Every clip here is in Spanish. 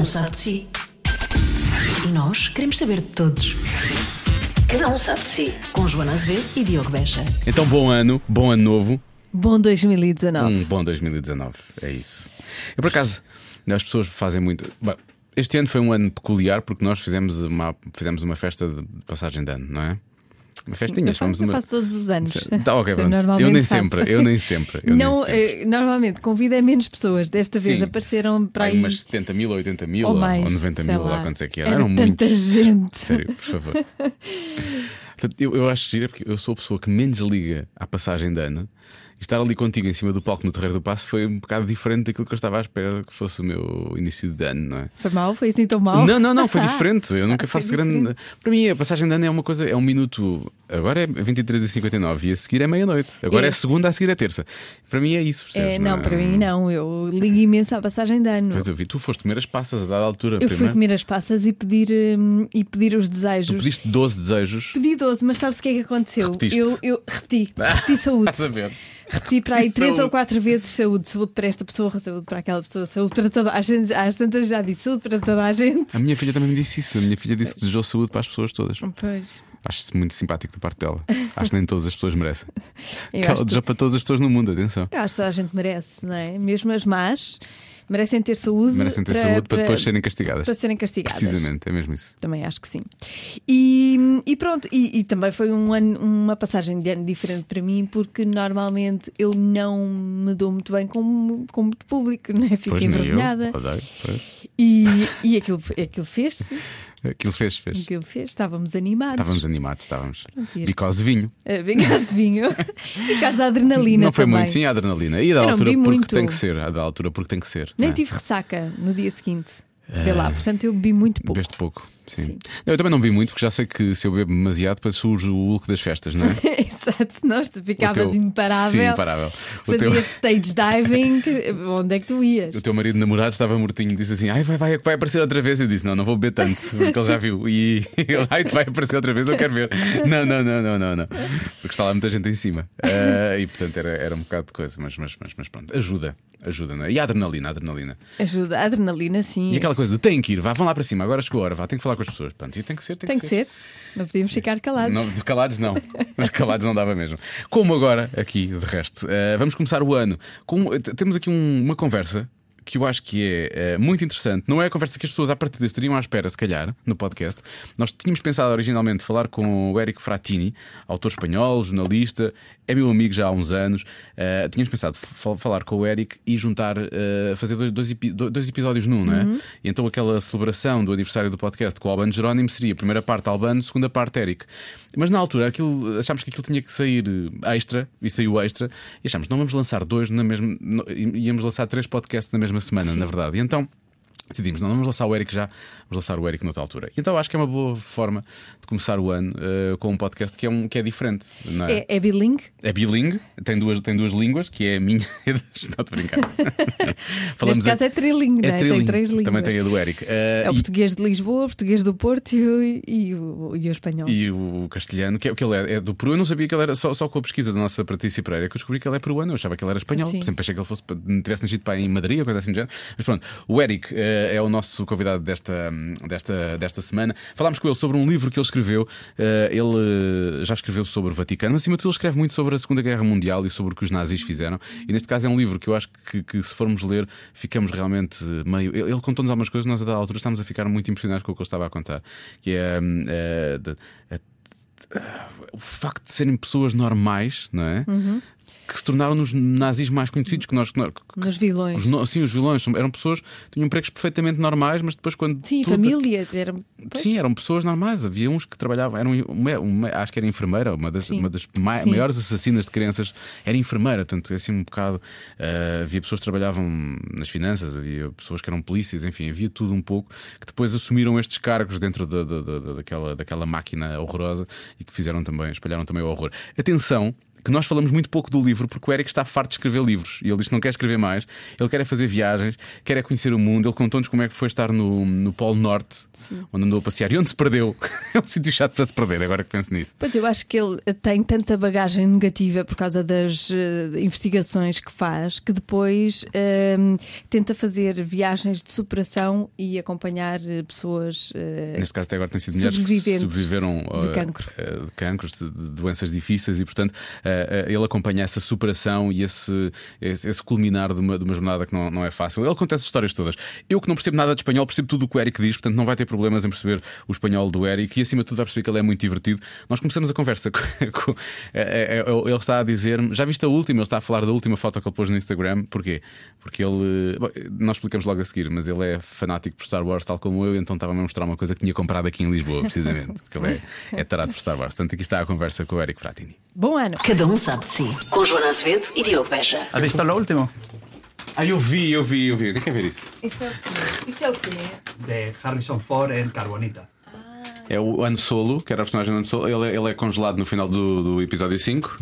um sabe de si. E nós queremos saber de todos. Cada um sabe de si. Com Joana Azevedo e Diogo Beja. Então, bom ano, bom ano novo, Bom 2019. um bom 2019. É isso. Eu, por acaso, as pessoas fazem muito. Bom, este ano foi um ano peculiar porque nós fizemos uma, fizemos uma festa de passagem de ano, não é? Uma festinha, eu, faço, eu faço todos os anos. Tá, ok, Sim, pronto. normalmente Eu nem faço. sempre, eu nem sempre. Eu não, nem sempre. eh, normalmente convida menos pessoas. Desta vez Sim. apareceram para Aí umas 70 mil, 80 mil ou mais. ou 90 sei mil, lá lá. quantos é que eram. Era Eram tanta muitos. gente. Sério, por favor. Eu, eu acho giro porque eu sou a pessoa que menos liga à passagem de ano. E estar ali contigo em cima do palco no Terreiro do Passo foi um bocado diferente daquilo que eu estava à espera que fosse o meu início de ano, não é? Foi mal? Foi assim tão mal? Não, não, não, foi diferente. Eu nunca Ah, faço grande. Para mim, a passagem de ano é uma coisa, é um minuto. Agora é 23h59 e a seguir é meia-noite. Agora é. É. segunda, a seguir é terça. Para mim é isso, percebes? É, não, para mim não. Eu ligo imenso à passagem de ano. Pois eu vi, tu foste comer as passas a dada altura Eu fui comer as passas e pedir, hum, e pedir os desejos. Tu pediste 12 desejos. Pedi 12, mas sabes o que é que aconteceu? Repetiste. Eu, eu repeti, repeti saúde. Estás a ver? Repeti para aí três saúde. ou quatro vezes saúde, saúde para esta pessoa, saúde para aquela pessoa, saúde para toda a gente. Às tantas já disse saúde para toda a gente. A minha filha também me disse isso. A minha filha disse que desejou saúde para as pessoas todas. Pois. Acho-se muito simpático da parte dela. Acho que nem todas as pessoas merecem. Eu Que ela acho, desejou para todas as pessoas no mundo, atenção. eu acho que toda a gente merece, não é? Mesmo as más merecem ter saúde. Merecem ter saúde para, depois serem castigadas. para serem castigadas. Precisamente, é mesmo isso. Também acho que sim. E, e pronto, e, e também foi um ano, uma passagem de ano diferente para mim, porque normalmente eu não me dou muito bem com, com muito público, Pois nem eu. envergonhada. E, e aquilo, aquilo fez-se, Aquilo fez, fez. aquilo fez, estávamos animados. Estávamos animados, estávamos. e Bicose vinho. Bem caso de vinho e caso adrenalina. Não foi também. muito, sim, a adrenalina. E da Eu altura porque muito. tem que ser. A da altura porque tem que ser. Nem é? tive ressaca no dia seguinte. Vê lá, portanto eu bebi muito pouco. Bebeste pouco. Sim. Sim. Eu também não vi muito porque já sei que se eu bebo demasiado, depois surge o Hulk das festas, não é? Exato, senão tu ficavas teu- imparável. Sim, imparável. O teu, Fazias stage diving, onde é que tu ias? o teu marido namorado estava mortinho, disse assim: Ai, vai, vai, vai aparecer outra vez. Eu disse: Não, não vou beber tanto, porque ele já viu. E ele, ai, tu vai aparecer outra vez, eu quero ver. Não, não, não, não, não, não. Porque está lá muita gente em cima. Ah, e portanto era, era um bocado de coisa, mas, mas, mas, mas pronto, ajuda, ajuda, não é? E a adrenalina, a adrenalina. Ajuda, a adrenalina, sim. E aquela coisa de tem que ir, vá, vão lá para cima, agora chegou a hora, vá, tem que falar com as pessoas. Pronto, e tem que ser, tem, Tem que ser. Não podíamos ficar calados. Não, calados não. Calados não dava mesmo. Como agora, aqui de resto, eh, vamos começar o ano. Com, temos aqui um- uma conversa que eu acho que é eh, muito interessante. Não é a conversa que as pessoas à partida estariam à espera, se calhar, no podcast. Nós tínhamos pensado originalmente falar com o Eric Fratini, autor espanhol, jornalista, é meu amigo já há uns anos. Eh, tínhamos pensado fa- falar com o Eric e juntar, eh, fazer dois, dois, dois episódios num, não é? E então aquela celebração do aniversário do podcast com o Albano Jerónimo seria a primeira parte Albano, segunda parte Eric. Mas na altura aquilo, achámos que aquilo tinha que sair eh, extra e saiu extra e achámos não vamos lançar dois na mesma. no- íamos lançar três podcasts na mesma semana, na verdade. E então. Decidimos, não, vamos lançar o Eric já, vamos lançar o Eric noutra altura. Então acho que é uma boa forma de começar o ano eh, com um podcast que é, um, que é diferente. Não é? É, é bilingue? É bilingue, tem duas, tem duas línguas, que é a minha e Estou a brincar. Neste caso é trilingue, é? Tem trilingue. três línguas. Também tem a do Eric. Eh, É o e- português de Lisboa, o português do Porto e o, e o, e o espanhol. E o castelhano, que é o que ele é, é do Peru. Eu não sabia que ele era, só, só com a pesquisa da nossa Patrícia Pereira, que eu descobri que ele é peruano. Eu achava que ele era espanhol. Sim. Sempre achei que ele fosse, tivesse nascido para em Madrid ou coisa assim do género. Mas pronto, o Eric eh, é o nosso convidado desta, desta, desta semana. Falámos com ele sobre um livro que ele escreveu. Eh, ele eh, já escreveu sobre o Vaticano, acima de tudo, ele escreve muito sobre a Segunda Guerra Mundial e sobre o que os nazis fizeram. E neste caso é um livro que eu acho que, que se formos ler, ficamos realmente meio. Ele, ele contou-nos algumas coisas, nós a dada altura estamos a ficar muito impressionados com o que ele estava a contar. Que é. hum, eh, o facto de serem pessoas normais, não é? Uhum. Que se tornaram nos nazis mais conhecidos que nós. Nos vilões. os, sim, os vilões eram pessoas tinham empregos perfeitamente normais, mas depois quando. Sim, tudo- família. Era... Sim, eram pessoas normais. Havia uns que trabalhavam, eram uma, uma- acho que era enfermeira, uma das, Sim. uma das ma- Sim. maiores assassinas de crianças era enfermeira. Portanto, assim um bocado. eh, havia pessoas que trabalhavam nas finanças, havia pessoas que eram polícias, enfim, havia tudo um pouco que depois assumiram estes cargos dentro da- da- da- daquela, daquela máquina horrorosa e que fizeram também, espalharam também o horror. Atenção. Que nós falamos muito pouco do livro porque o Eric está farto de escrever livros e ele diz que não quer escrever mais, ele quer é fazer viagens, quer é conhecer o mundo. Ele contou-nos como é que foi estar no, no Polo Norte, onde andou a passear e onde se perdeu. é um sítio chato para se perder, agora que penso nisso. Pois eu acho que ele tem tanta bagagem negativa por causa das eh, investigações que faz que depois ehm, tenta fazer viagens de superação e acompanhar eh, pessoas. eh, Neste caso, até agora tem sido mulheres que sobreviveram de uh, cancro. uh, de cancros, de, doenças difíceis e, portanto, uh, uh, ele acompanha essa superação e esse, esse, esse culminar de uma, de uma jornada que não, não é fácil. Ele conta essas histórias todas. Eu que não percebo nada de espanhol, percebo tudo o que o Eric diz, portanto, não vai ter problemas em perceber o espanhol do Eric e, acima de tudo, vai perceber que ele é muito divertido. Nós começamos a conversa com. com- eh, eh, ele está a dizer-me, já viste a última? Ele está a falar da última foto que ele pôs no Instagram. Porquê? Porque ele. bom, nós explicamos logo a seguir, mas ele é fanático por Star Wars, tal como eu, então estava-me a mostrar uma coisa que tinha comprado aqui em Lisboa, precisamente. Porque ele é, é tarado por Star Wars. Portanto, aqui está a conversa com o Eric Fratini. Bom ano! Cada um sabe de si. Com Joana Azevedo e Diogo Beja. ¿Has visto lo último? Ah, eu vi, eu vi, eu vi. Quer ver isso? Isso é o quê? Isso é o quê? De Harrison Ford en Carbonita. É o Han Solo, que era a personagem do Han Solo. Ele, é- ele é congelado no final do, do episódio 5.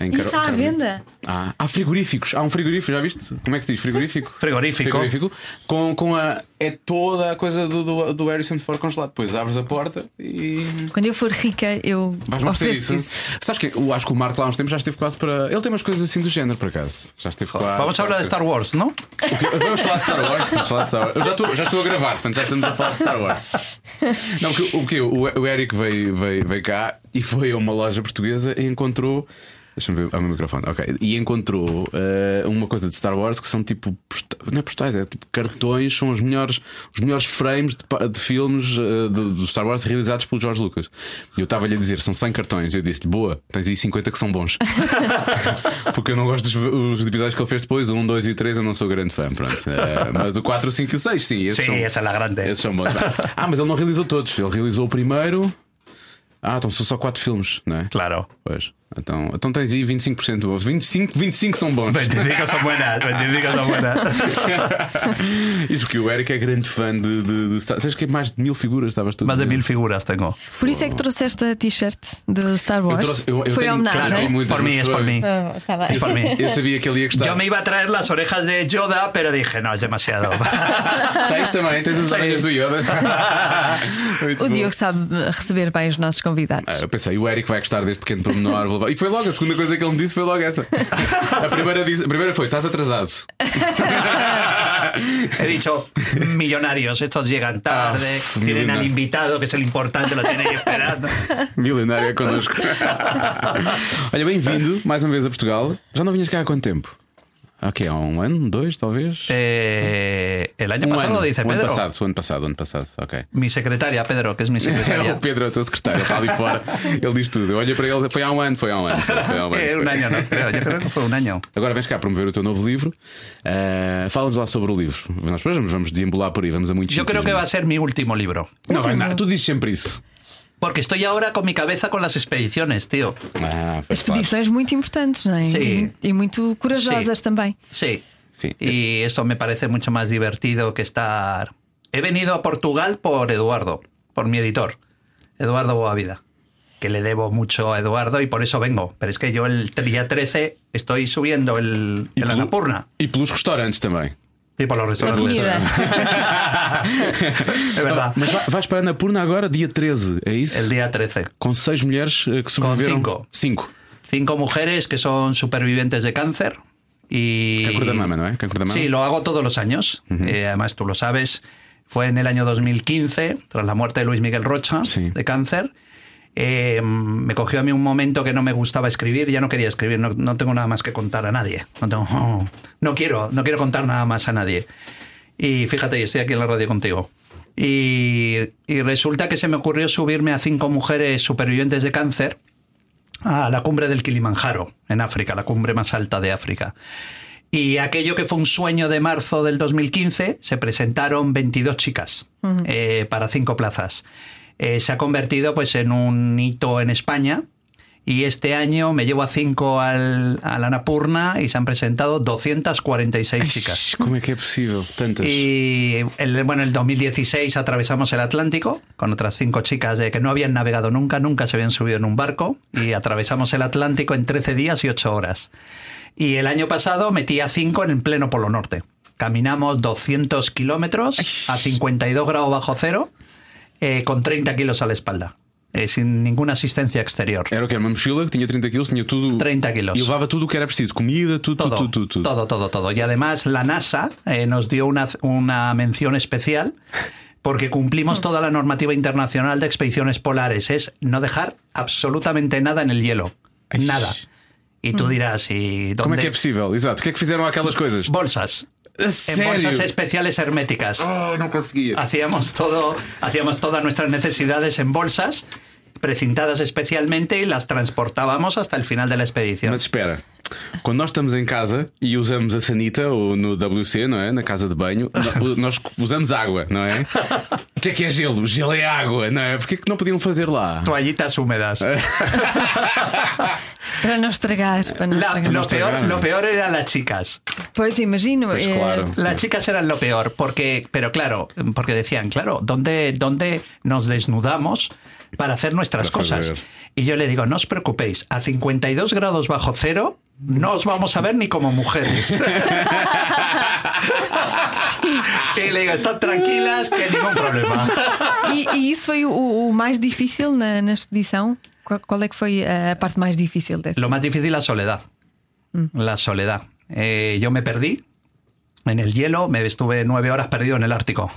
Em Isso Car- está à venda? Ah, há frigoríficos. Há um frigorífico, já viste? Como é que se diz? Frigorífico? Frigorífico. Frigorífico. Com, com a. É toda a coisa do, do, do Harrison Ford congelado. Depois abres a porta e. Quando eu for rica, eu Vais-me oferecer isso. isso. Sabes que eu acho que o Marco lá há uns tempos já esteve quase para. Ele tem umas coisas assim do género, por acaso. Já esteve quase. Vamos a hablar de Star Wars, ¿no? O quê? Vamos falar de Star Wars. Vamos falar de Star Wars. Eu já estou, já estou a gravar, portanto já estamos a falar de Star Wars. Não, porque, o que o, o Eric veio, veio, veio cá e foi a uma loja portuguesa e encontrou. Deixa-me ver. Ah, o meu microfone, ok. E encontrou eh, uma coisa de Star Wars que são tipo. Não é postais, é tipo cartões, são os melhores, os melhores frames de, de filmes eh, do, do Star Wars realizados pelo George Lucas. E eu estava-lhe a dizer, são 100 cartões. Eu disse-lhe, boa, tens aí 50 que são bons. Porque eu não gosto dos os episódios que ele fez depois, o 1, 2 e 3, eu não sou grande fã. Pronto. Eh, mas o 4, o 5 e o 6, sim. Esses Sí, são, esa es la grande. esses são bons. Ah, mas ele não realizou todos. Ele realizou o primeiro. Ah, então são só 4 filmes, não é? Claro. Pois. Então, então tens aí 25% bons. 25, 25 são bons. 25 son buenas, 25 son buenas. Isso porque o Eric é grande fã de. de, de Star Sabes que é mais de mil figuras? Estavas tu a Más de mil figuras tengo. Por isso é que trouxeste a t-shirt do Star Eu Wars. trouxe- eu- eu Foi tenho- homenagem. claro, tenho muitas, Por mas es por tá bem. Es por mí. Eu sabia que ele ia gostar. Yo me iba a traer las orejas de Yoda, pero dije, no, es demasiado. Tens também, tens as Sim. orelhas do Yoda. Muito O bom. Diogo sabe receber bem os nossos convidados. Ah, eu pensei, o Eric vai gostar deste pequeno pormenor. E foi logo, a segunda coisa que ele me disse foi logo essa. A primeira, disse, a primeira foi: estás atrasado. He dicho, millonarios, estos llegan tarde, Ah, tienen millonario. al invitado, que es el importante, lo tienen esperando. Milionário é connosco. Olha, bem-vindo mais uma vez a Portugal. Já não vinhas cá há quanto tempo? Ok, há um ano, dois, talvez? Eh, el año um pasado, ano. dice o ano Pedro. passado, o ano passado, o ano passado, ok. Mi secretaria, Pedro, que es mi É, secretaria. o Pedro é o teu secretário, está ali fora, ele diz tudo. Eu olhei para ele, foi há um ano, foi há um ano. Foi, foi há um ano, Eh, foi. un año, no creo. Yo creo que fue un año. Agora vens cá promover o teu novo livro. Uh, Fala-nos lá sobre o livro. Nós depois vamos, vamos deambular por aí, vamos a muitos Yo creo sítios, que não va é? a ser mi último libro. Não, vai nada, tu dizes sempre isso. Porque estoy ahora con mi cabeza con las expediciones, tío. Ah. Expedições muito importantes, não é? Sim. E, e muito corajosas também. Sí. Sí. Y eso me parece mucho más divertido que estar. He venido a Portugal por Eduardo, por mi editor, Eduardo Boavida, que le debo mucho a Eduardo y por eso vengo. Pero es que yo el día 13 estoy subiendo el, el pelu- Annapurna E pelos restaurantes também. Y por los restaurantes. comida. Es verdad. Mas vai- vais para a Annapurna agora, dia 13, é isso? El día 13. Com seis mulheres eh, que sobreviveram. cinco. Cinco. Cinco mujeres que son supervivientes de cáncer. Y... Cáncer de mama, ¿no? ¿Eh? Cáncer de mama. Sí, lo hago todos los años. Eh, además, tú lo sabes. Fue en el año 2015, tras la muerte de Luis Miguel Rocha, Sí. de cáncer. Eh, me cogió a mí un momento que no me gustaba escribir, ya no quería escribir, no, no tengo nada más que contar a nadie. No, tengo, no quiero, no quiero contar nada más a nadie. Y fíjate, estoy aquí en la radio contigo. Y, y resulta que se me ocurrió subirme a cinco mujeres supervivientes de cáncer a la cumbre del Kilimanjaro, en África, la cumbre más alta de África. Y aquello que fue un sueño de marzo del 2015, se presentaron 22 chicas eh, para cinco plazas. Eh, se ha convertido pues, en un hito en España Y este año me llevo a cinco al, al Annapurna y se han presentado 246 chicas. Como é que é possível? Tantas. Y el, bueno, en el 2016 atravesamos el Atlántico con otras cinco chicas de que no habían navegado nunca, nunca se habían subido en un barco y atravesamos el Atlántico en 13 días y 8 horas. Y el año pasado metí a cinco en el pleno Polo Norte. Caminamos 200 kilómetros a 52 grados bajo cero eh, con 30 kilos a la espalda, eh, sin ninguna asistencia exterior. Era o que? Era uma mochila que tinha 30 quilos, tinha tudo. 30 kilos. E levava tudo o que era preciso: comida, tudo, todo, tudo, tudo, tudo. todo, todo, todo. Y además la NASA eh, nos dio una, una mención especial porque cumplimos toda la normativa internacional de expediciones polares. Es no dejar absolutamente nada en el hielo. Nada. Y tú dirás, ¿y Como é dónde? que é possível? Exato. O que é que fizeram aquelas coisas? Bolsas. En bolsas especiales herméticas. Oh, conseguia. Hacíamos todo, hacíamos todas nuestras necesidades en bolsas precintadas especialmente y las transportábamos hasta el final de la expedición. Mas espera, quando nós estamos em casa e usamos a sanita ou no WC, não é? Na casa de banho, no- nós usamos água, não é? O que é que é gelo? Gelo é água, não é? Porquê que não podiam fazer lá? Toallitas húmedas. Para não estragar. Para não La- estragar. lo, peor, lo peor eran las chicas. Pois imagino. Pois eh, claro. Las chicas eran lo peor, porque, pero claro, porque decían, claro, ¿dónde, dónde nos desnudamos para hacer nuestras Para cosas? hacer. Y yo le digo, no os preocupéis, a 52 grados bajo cero no os vamos a ver ni como mujeres. y le digo, están tranquilas, que ningún problema. E, e isso foi o, o mais difícil na, na expedição? Qual, qual é que foi a parte mais difícil dessa? Lo más difícil la soledad. La soledad. Eh, yo me perdí en el hielo, me estuve nueve horas perdido en el Ártico.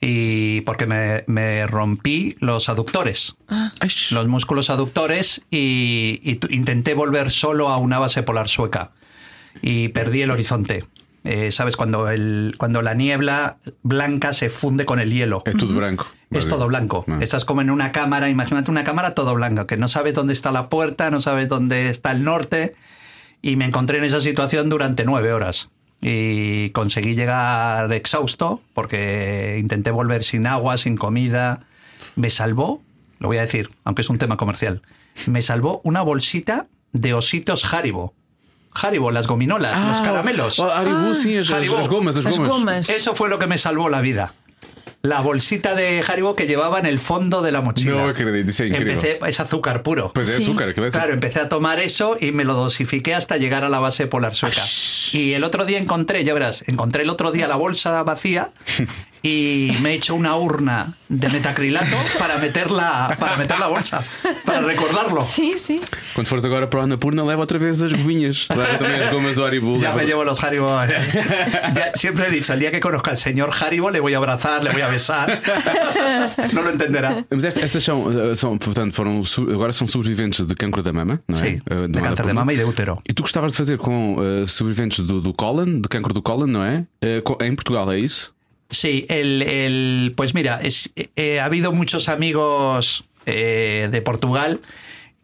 Y porque me, me rompí los aductores, Ai, los músculos aductores, y, y intenté volver solo a una base polar sueca. Y perdí el horizonte. Eh, ¿Sabes? Cuando, el, cuando la niebla blanca se funde con el hielo. É tudo branco. Es todo blanco. Ah. Estás como en una cámara, imagínate una cámara todo blanca, que no sabes dónde está la puerta, no sabes dónde está el norte. Y me encontré en esa situación durante nueve horas. Y conseguí llegar exhausto porque intenté volver sin agua, sin comida. Me salvó, lo voy a decir, aunque es un tema comercial, me salvó una bolsita de ositos Haribo. Haribo, las gominolas, los caramelos. Oh, Haribo, as, as, Haribo. as gomas, as As gomas. gomas. Eso fue lo que me salvó la vida. La bolsita de Haribo que llevaba en el fondo de la mochila. No. Empecé, es azúcar puro. Sí. açúcar, aquilo é Claro, empecé a tomar eso y me lo dosifiqué hasta llegar a la base polar sueca. Y el otro día encontré, ya verás, encontré el otro día la bolsa vacía y me he hecho una urna de metacrilato para meter la, para meter la bolsa, para recordarlo. Sim, sim. Quando fores agora para o Annapurna, leva outra vez as gominhas. Leva também as gomas do Haribo. Ya me llevo los Haribo. Ya siempre he dicho, el día que conozca al señor Haribo le voy a abrazar, le voy a besar. No lo entenderá. Mas estas, estas são, eh, são, portanto, foram, agora são sobreviventes de cancro da mama, não é? Sí, Eh, de de Annapurna. mama y de útero. E tu gostavas de fazer com eh, sobreviventes do, do cólon, de cancro do cólon, não é? Co- em Portugal, é isso? Sí, el, el- pues mira, es, eh, ha habido muchos amigos eh, de Portugal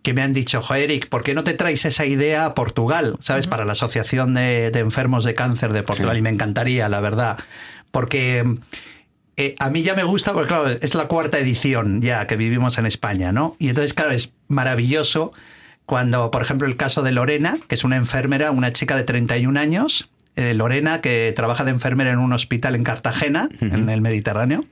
que me han dicho, "Jo, Eric, ¿por qué no te traes esa idea a Portugal? ¿Sabes? Para la Asociación de, de Enfermos de Cáncer de Portugal. Sí. Y me encantaría, la verdad. Porque eh, a mí ya me gusta, porque claro, es la cuarta edición ya que vivimos en España, ¿no? Y entonces, claro, es maravilloso cuando, por ejemplo, el caso de Lorena, que es una enfermera, una chica de 31 años, eh, Lorena, que trabaja de enfermera en un hospital en Cartagena, en el Mediterráneo.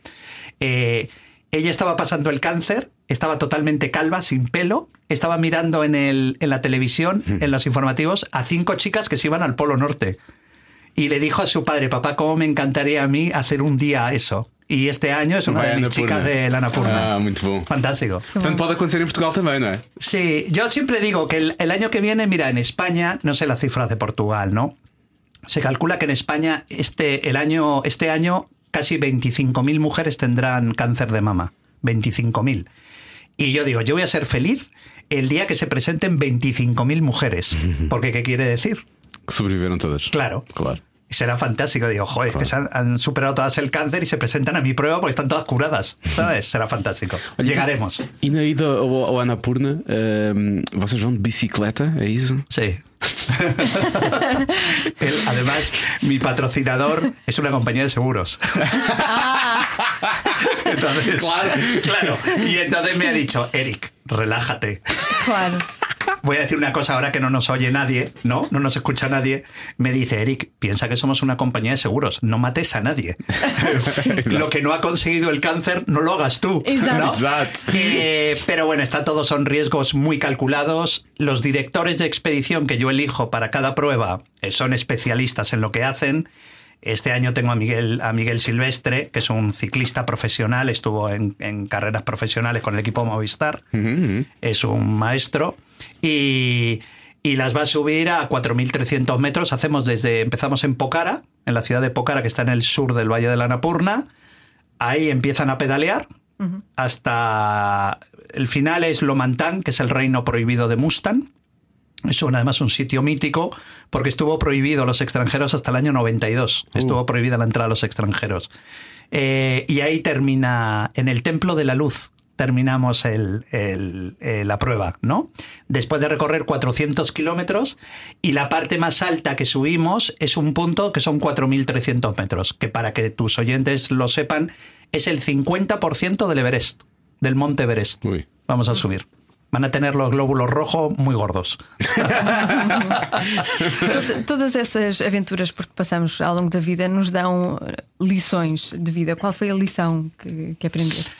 eh, ella estaba pasando el cáncer, estaba totalmente calva, sin pelo, estaba mirando en, el, en la televisión, en los informativos, a cinco chicas que se iban al Polo Norte. Y le dijo a su padre, papá, ¿cómo me encantaría a mí hacer un día eso? Y este año es una Vai de mis Annapurna. chicas de la Annapurna. Ah, muito bom. Fantástico. Portanto, pode acontecer em Portugal também, não é? Sí, yo siempre digo que el, el año que viene, mira, en España, no sé las cifras de Portugal, ¿no? Se calcula que en España este, el año, este año casi 25.000 mujeres tendrán cáncer de mama. 25.000. Y yo digo, yo voy a ser feliz el día que se presenten 25.000 mujeres. Porque, ¿qué quiere decir? Que sobreviveram todas. Claro. Claro. Y será fantástico. Digo, joder, que se han, han superado todas el cáncer y se presentan a mi prueba porque están todas curadas. ¿Sabes? Será fantástico. Llegaremos. E na ida ao, ao Annapurna, ehm, vocês vão de bicicleta, é isso? Sí. Él, además, mi patrocinador es una compañía de seguros. Entonces, Claro. claro. Y entonces me ha dicho, Eric, relájate. Claro. Voy a decir una cosa ahora que no nos oye nadie, ¿no? No nos escucha nadie. Me dice, Eric, piensa que somos una compañía de seguros, no mates a nadie. Lo que no ha conseguido el cáncer, no lo hagas tú. Exacto. ¿no? Eh, pero bueno, está todo son riesgos muy calculados. Los directores de expedición que yo elijo para cada prueba eh, son especialistas en lo que hacen. Este año tengo a Miguel, a Miguel Silvestre, que es un ciclista profesional, estuvo en, en carreras profesionales con el equipo Movistar, es un maestro y, y las va a subir a 4.300 metros. Hacemos desde, empezamos en Pocara, en la ciudad de Pocara, que está en el sur del Valle de la Napurna. Ahí empiezan a pedalear hasta el final es Lomantán, que es el reino prohibido de Mustang. Es un- además un sitio mítico porque estuvo prohibido a los extranjeros hasta el año 92. Estuvo prohibida la entrada a los extranjeros. Eh, y ahí termina, en el Templo de la Luz, terminamos el- el- eh, la prueba, ¿no? Después de recorrer 400 kilómetros y la parte más alta que subimos es un punto que son 4.300 metros, que para que tus oyentes lo sepan, es el 50% del Everest, del Monte Everest. Uy. Vamos a subir. Van a tener los glóbulos rojos muy gordos. Toda- Todas essas aventuras por que passamos ao longo da vida nos dão eh, lições de vida. Qual foi a lição que, que aprendeste?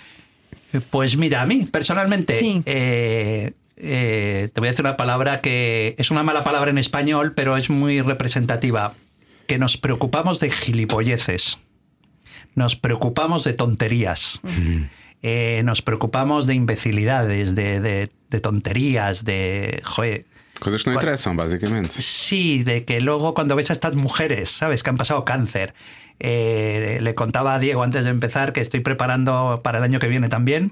Pues mira, a mí personalmente, Sí. eh, eh, te voy a decir una palabra que es una mala palabra en español, pero es muy representativa. Que nos preocupamos de gilipolleces, nos preocupamos de tonterías, eh, nos preocupamos de imbecilidades, de, de- de tonterías, de... Joder, Coisas que não Bueno. interessam, basicamente. Sí, de que luego cuando ves a estas mujeres, ¿sabes? Que han pasado cáncer. Eh, le contaba a Diego antes de empezar que estoy preparando para el año que viene también,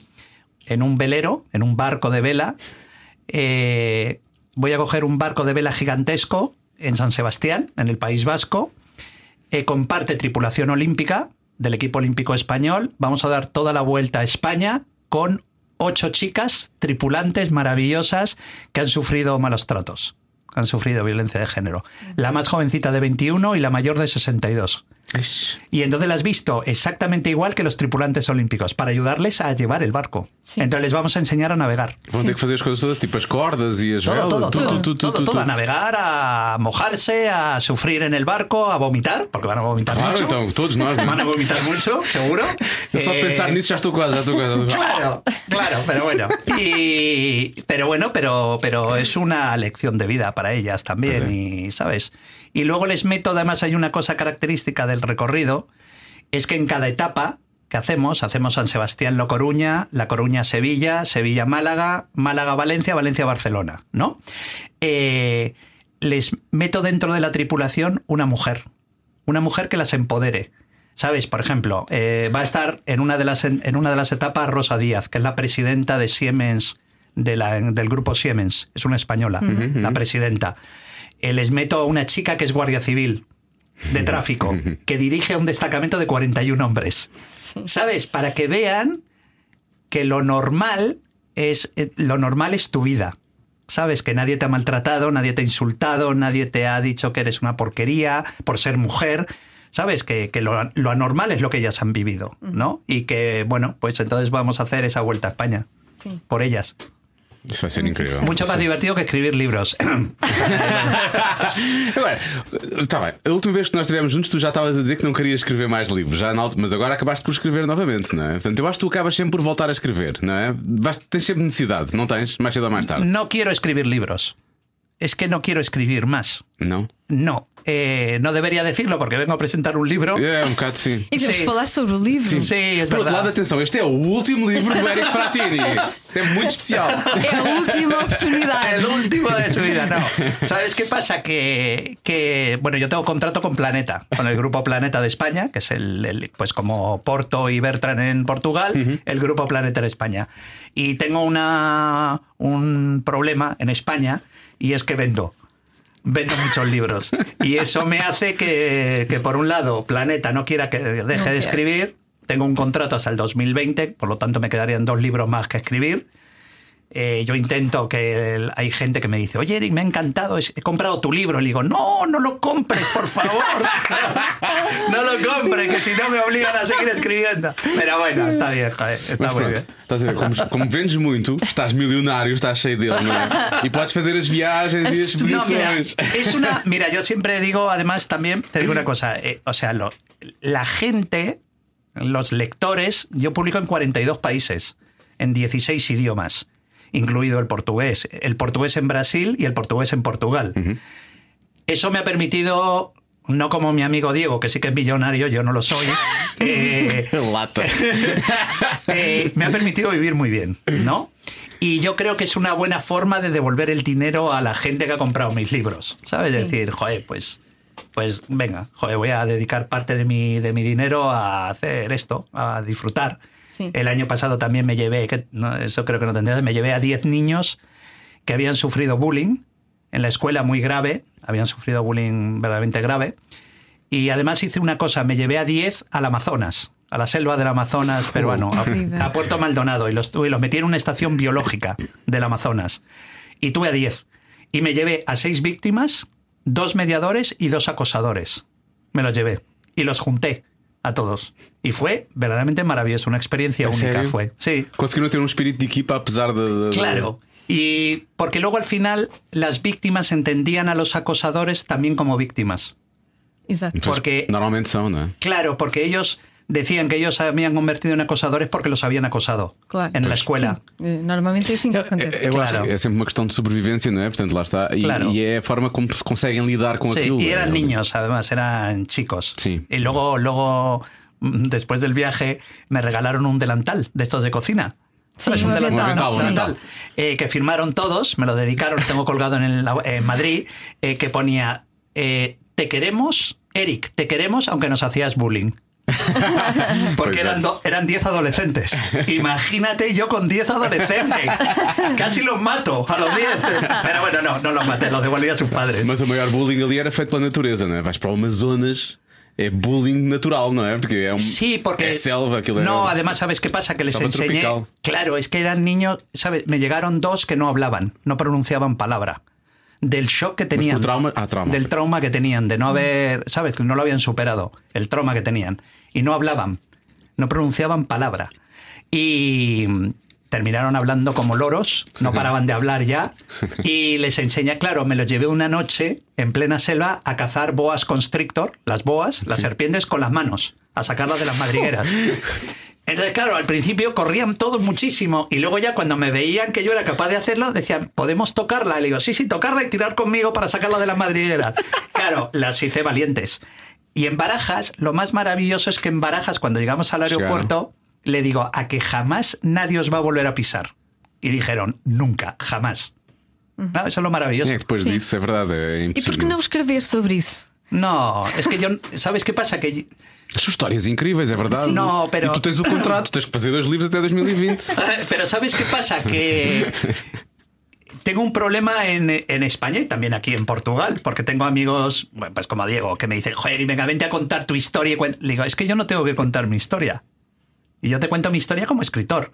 en un velero, en un barco de vela. eh, voy a coger un barco de vela gigantesco en San Sebastián, en el País Vasco. Eh, comparte tripulación olímpica del equipo olímpico español. Vamos a dar toda la vuelta a España con ocho chicas tripulantes maravillosas que han sufrido malos tratos, han sufrido violencia de género. La más jovencita de 21 y la mayor de 62. Y entonces las has visto exactamente igual que los tripulantes olímpicos para ayudarles a llevar el barco. Sí. Entonces les vamos a enseñar a navegar. Vão ter que fazer as coisas todas, tipo as cordas e as Todo, velas. todo, todo, tudo, todo, tudo, todo, a navegar, a mojarse, a sufrir en el barco, a vomitar, porque van a vomitar Claro, mucho. então, todos nós. não é? Van a vomitar mucho, seguro. Eu só de Eh, pensar nisso já estou quase, já estou quase. Claro, claro, pero bueno. Y, pero bueno, pero, pero es una lección de vida para ellas también, Pues y ¿sabes? Y luego les meto, además hay una cosa característica del recorrido, es que en cada etapa que hacemos, hacemos San Sebastián La Coruña, La Coruña Sevilla, Sevilla Málaga, Málaga Valencia, Valencia Barcelona, ¿no? Eh, les meto dentro de la tripulación una mujer, una mujer que las empodere. ¿Sabes? Por ejemplo, eh, va a estar en una, de las, en, una de las etapas Rosa Díaz, que es la presidenta de Siemens, de la- del grupo Siemens, es una española, la presidenta. Eh, les meto a una chica que es guardia civil de tráfico, que dirige un destacamento de 41 hombres. ¿Sabes? Para que vean que lo normal es eh, lo normal es tu vida. Sabes que nadie te ha maltratado, nadie te ha insultado, nadie te ha dicho que eres una porquería por ser mujer. Sabes que, que lo, lo anormal es lo que ellas han vivido, ¿no? Y que, bueno, pues entonces vamos a hacer esa vuelta a España Sí. por ellas. Isso vai ser incrível. Mucho más divertido que escribir libros. Agora, está bem. A última vez que nós estivemos juntos, tu já estavas a dizer que não querias escrever mais livros, já na mas agora acabaste por escrever novamente, não é? Portanto, eu acho que tu acabas sempre por voltar a escrever, não é? Vais, tens sempre necessidade, não tens? Mais cedo ou mais tarde? No quiero escribir libros. Es que no quiero escribir más. Não? No, eh, no debería decirlo porque vengo a presentar un libro. É, um bocado sim. E temos Sim. falar sobre o livro. Sí, es Por outro verdad. lado, atenção, este é o último livro do Eric Fratini. É muito especial. É a última oportunidade. El último de su vida, no. ¿Sabes qué pasa? Que, que, bueno, yo tengo contrato con Planeta, con el grupo Planeta de España, que es el, el- pues como Porto y Bertran en Portugal, el grupo Planeta en España. Y tengo una, un problema en España y es que vendo. Vendo muchos libros. Y eso me hace que, que, por un lado, Planeta no quiera que deje de escribir. Tengo un contrato hasta el 2020, por lo tanto me quedarían dos libros más que escribir. Eh, yo intento que el- hay gente que me dice, oye Eric, me ha encantado, es- he comprado tu libro. Le digo, no, no lo compres, por favor. no lo compre, que si no me obligan a seguir escribiendo. Pero bueno, está bien, joder, está Mas muy pronto, bien. estás a ver, como, como vendes muito, estás milionário, estás cheio dele, não é? E podes fazer as viagens e as No, mira, expedições. es una. Mira, yo siempre digo, además, también te digo una cosa. eh, o sea, lo- la gente, los lectores, yo publico en 42 países, en 16 idiomas, incluido el portugués. El portugués en Brasil y el portugués en Portugal. Eso me ha permitido. No como mi amigo Diego, que sí que es millonario, yo no lo soy. eh, eh, me ha permitido vivir muy bien, ¿no? Y yo creo que es una buena forma de devolver el dinero a la gente que ha comprado mis libros, ¿sabes? Sí. Decir, joder, pues, pues venga, joder, voy a dedicar parte de mi, de mi dinero a hacer esto, a disfrutar. Sí. El año pasado también me llevé, que no, eso creo que no tendrías, me llevé a 10 niños que habían sufrido bullying en la escuela muy grave, habían sufrido bullying verdaderamente grave. Y además hice una cosa, me llevé a 10 al Amazonas, a la selva del Amazonas peruano, a, Puerto Maldonado, y los, y los metí en una estación biológica del Amazonas. Y tuve a 10. Y me llevé a seis víctimas, dos mediadores y dos acosadores. Me los llevé. Y los junté a todos. Y fue verdaderamente maravilloso, una experiencia ¿En única serio? fue. Sí. Conseguiram ter um espírito de equipa apesar de. de- de- Claro. Y porque luego al final las víctimas entendían a los acosadores también como víctimas. Pois, porque- Normalmente são, não é? Claro, porque ellos decían que ellos se habían convertido en acosadores porque los habían acosado Claro. en la escuela. Sim, eh, Normalmente é assim que acontece. É, eu Claro. é sempre uma questão de sobrevivência, não é? Portanto, lá está. E, Claro. e é a forma como se conseguem lidar com Sí, aquilo. y eran É- niños, además, eran chicos. Sí. Y luego, luego, mm, después del viaje, me regalaron un delantal de estos de cocina. Sí, un un delantal, ¿no? un Delantal. Eh, que firmaron todos, me lo dedicaron, lo tengo colgado en, el- en Madrid, eh, que ponía, eh, te queremos, Eric, te queremos aunque nos hacías bullying. Porque Pues eran, do- eran 10 adolescentes. Imagínate yo con 10 adolescentes. Casi los mato a los 10. Pero bueno, no, no los maté, los devolví a sus padres. Mas o maior bullying ali era feito pela natureza, não é? Vais para umas zonas, é bullying natural, não é? Porque é um. Sí, porque. É selva, é- No, además, ¿sabes qué pasa? Que les Selva enseñé. tropical. Claro, es que eran niños, ¿sabes? Me llegaron dos que no hablaban, no pronunciaban palabra. Del shock que tenían. por trauma? Ah, trauma. Del trauma que tenían, de no haber. ¿Sabes? Que no lo habían superado. El trauma que tenían. Y no hablaban, no pronunciaban palabra. Y. Terminaron hablando como loros, no paraban de hablar ya. Y les enseñé, claro, me los llevé una noche en plena selva a cazar boas constrictor, las boas, las serpientes, con las manos, a sacarlas de las madrigueras. Entonces, claro, al principio corrían todos muchísimo y luego ya cuando me veían que yo era capaz de hacerlo, decían, ¿podemos tocarla? Y le digo, sí, sí, tocarla y tirar conmigo para sacarla de las madrigueras. Claro, las hice valientes. Y en Barajas, lo más maravilloso es que en Barajas, cuando llegamos al aeropuerto, le digo, a que jamás nadie os va a volver a pisar. Y dijeron, nunca, jamás. No, eso es lo maravilloso. Sim, é que depois Sim. disso é verdade, é E por que não escrever sobre isso? No, es que yo, ¿sabes qué pasa? Que As histórias incríveis, é verdade. Não, pero- E tu tens o contrato, tens que fazer dois livros até 2020. Pero ¿sabes qué pasa? Que tengo un problema en, en España y también aquí en Portugal, porque tengo amigos, bueno, pues como Diego, que me dicen, joder, y venga, vente a contar tu historia. y cuen-". Le digo, es que yo no tengo que contar mi historia. Y yo te cuento mi historia como escritor.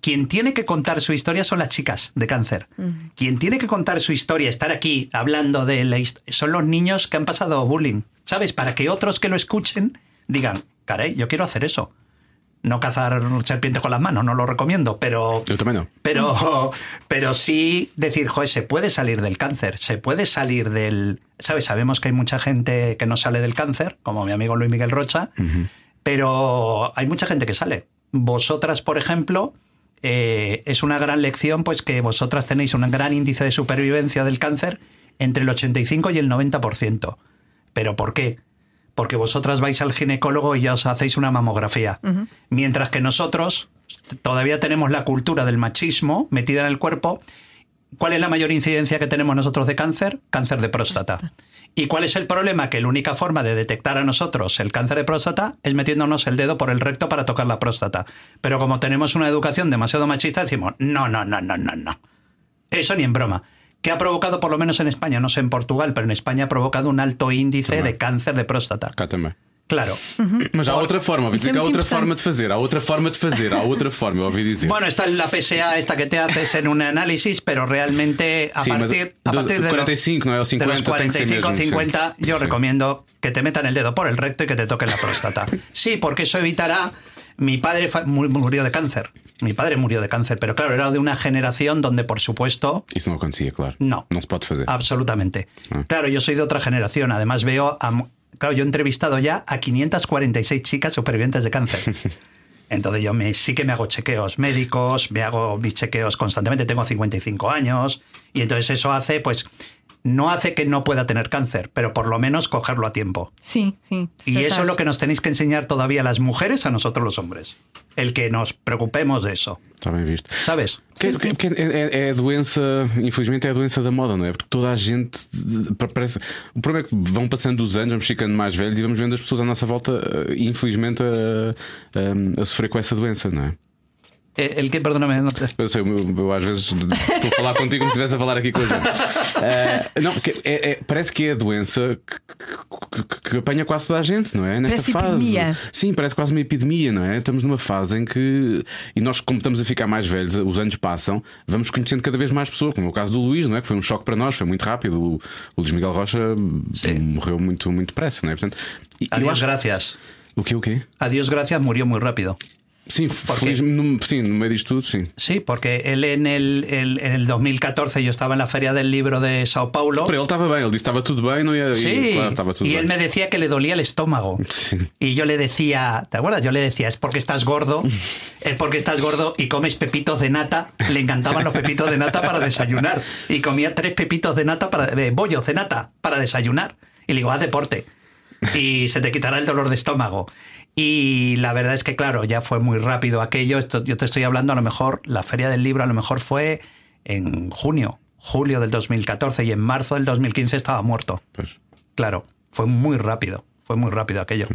Quien tiene que contar su historia son las chicas de cáncer. Quien tiene que contar su historia, estar aquí hablando de la hist- son los niños que han pasado bullying. ¿Sabes? Para que otros que lo escuchen digan, caray, yo quiero hacer eso. No cazar serpientes con las manos, no lo recomiendo, pero Eu também não. pero, pero sí decir, joder, se puede salir del cáncer, se puede salir del... ¿Sabes? Sabemos que hay mucha gente que no sale del cáncer, como mi amigo Luis Miguel Rocha, pero hay mucha gente que sale. Vosotras, por ejemplo, eh, es una gran lección, pues que vosotras tenéis un gran índice de supervivencia del cáncer entre el 85 y el 90%. ¿Pero por qué? Porque vosotras vais al ginecólogo y ya os hacéis una mamografía. Mientras que nosotros todavía tenemos la cultura del machismo metida en el cuerpo. ¿Cuál es la mayor incidencia que tenemos nosotros de cáncer? Cáncer de próstata. ¿Y cuál es el problema? Que la única forma de detectar a nosotros el cáncer de próstata es metiéndonos el dedo por el recto para tocar la próstata. Pero como tenemos una educación demasiado machista, decimos, no, no, no, no, no, no. Eso ni en broma. ¿Qué ha provocado, por lo menos en España, no sé en Portugal, pero en España ha provocado un alto índice de cáncer de próstata? Cá também. Claro. Mas há outra forma, ouvi dizer que há outra forma de fazer, há outra forma de fazer, há outra forma, ouvi dizer. Bueno, está la PSA esta que te haces en un análisis, pero realmente a Sí, partir, a partir de, los- 45, no é? O de 50 los tem que ser 45 mesmo, sí. 50, yo Sí. recomiendo que te metan el dedo por el recto y que te toquen la próstata. Sí, porque eso evitará. Mi padre murió de cáncer. Mi padre murió de cáncer, pero claro, era de una generación donde, por supuesto, Isso não acontecia, claro. No. Não se pode fazer. Absolutamente. Ah. Claro, yo soy de otra generación. Además, veo. A, claro, yo he entrevistado ya a 546 chicas supervivientes de cáncer. Entonces, yo me, sí que me hago chequeos médicos, me hago mis chequeos constantemente. Tengo 55 años. Y entonces, eso hace, pues. No hace que no pueda tener cáncer, pero por lo menos cogerlo a tiempo. Sim, sim. Y eso es lo que nos tenéis que enseñar todavía las mujeres a nosotros los hombres. El que nos preocupemos de eso. Está bem visto. ¿Sabes? Que- que- que é, é a doença, infelizmente é a doença da moda, não é? Porque toda a gente parece. O problema é que vão passando os anos, vamos ficando mais velhos e vamos vendo as pessoas à nossa volta, eh, infelizmente, a, a- a sofrer com essa doença, não é? Eh, El que, perdóname, no te- Eu sei, eu, eu às vezes estou a falar contigo como se estivesse a falar aqui com a gente. Eh, não, porque é- é- parece que é a doença que, que- que apanha quase toda a gente, não é? Nesta Parece fase. epidemia. Sim, parece quase uma epidemia, não é? Estamos numa fase em que. E nós, como estamos a ficar mais velhos, os anos passam, vamos conhecendo cada vez mais pessoas, como é o caso do Luís, não é? Que foi um choque para nós, foi muito rápido. O, o Luís Miguel Rocha Sim. morreu muito, muito depressa, não é? Portanto, e- eu Adiós, acho. gracias. O quê, o quê? Adiós, gracias murió muy rápido. Sim, feliz, no, sim, no meio disto tudo, sim. Sí, porque él en el, el- en el 2014 yo estaba en la Feria del Libro de Sao Paulo. Estava bem, ele disse que estava tudo bem, não ia. Sí, e, claro, estava tudo y él me decía que le dolía el estómago. Sí. Y yo le decía, ¿te acuerdas? Yo le decía, es porque estás gordo, es porque estás gordo y comes pepitos de nata. Le encantaban los pepitos de nata para desayunar. Y comía tres pepitos de nata para, de bollos de nata para desayunar. Y le digo, haz deporte. Y se te quitará el dolor de estómago. Y la verdad es que, claro, ya fue muy rápido aquello. Esto- yo te estoy hablando, a lo mejor, la Feria del Libro a lo mejor fue en junio, julio del 2014 y en marzo del 2015 estaba muerto. Pois, Claro, fue muy rápido, fue muy rápido aquello.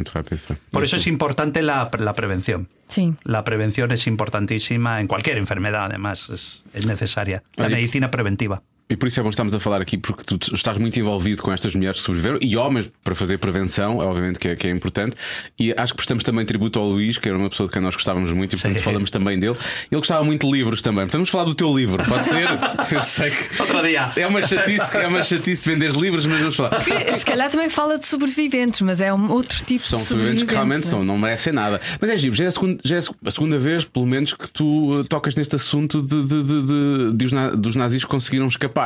Por eso es importante la, la prevención. Sim. La prevención es importantísima en cualquier enfermedad, además, es, es necesaria. La Oye, medicina preventiva. E por isso é bom estarmos a falar aqui, porque tu estás muito envolvido com estas mulheres que sobreviveram e homens para fazer prevenção, obviamente que é, que é importante. E acho que prestamos também tributo ao Luís, que era uma pessoa de quem nós gostávamos muito e portanto Sim. falamos também dele. Ele gostava muito de livros também. Portanto, vamos falar do teu livro, pode ser? Eu sei que. Outro dia. É uma chatice, é uma chatice vender livros, mas vamos falar. Que, Se calhar também fala de sobreviventes, mas é um outro tipo São de sobreviventes que realmente não é? são, não merecem nada. Mas é giro, já é a segunda, já é a segunda vez, pelo menos, que tu uh, tocas neste assunto de, de- de- de- de os na- dos nazis que conseguiram escapar.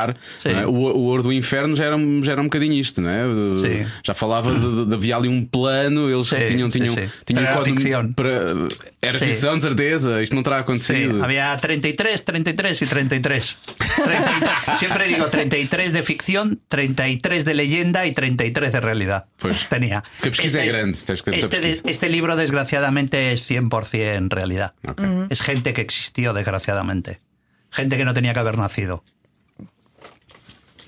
É? O, o Ouro do Inferno já era, um- já era um bocadinho isto, não é? De- Sim. Já falava de, de- de- havia ali um plano, eles Sim, tinham, tinham, sim. tinham Era código ficção. para. Era ficção, de certeza, isto não terá acontecido. había 33, 33 y 33. 30 siempre digo 33 de ficción, 33 de leyenda y 33 de realidad. Pues, Tenía. que pesquisa Este es es- grande, que este, pesquisa. este libro, desgraciadamente, es 100% realidad. Ok. Es gente que existió, desgraciadamente. Gente que no tenía que haber nacido.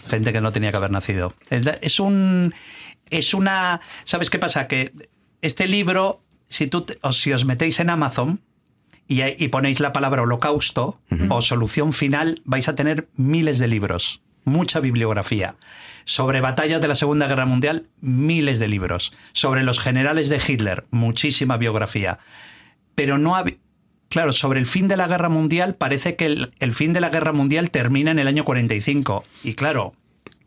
Gente que no tenía que haber nacido. Es un. Es una. ¿Sabes qué pasa? Que este libro, si, tú te- o si os metéis en Amazon y, y ponéis la palabra holocausto o solución final, vais a tener miles de libros, mucha bibliografía. Sobre batallas de la Segunda Guerra Mundial, miles de libros. Sobre los generales de Hitler, muchísima biografía. Pero no Claro, sobre el fin de la guerra mundial, parece que el, el fin de la guerra mundial termina en el año 45. Y claro,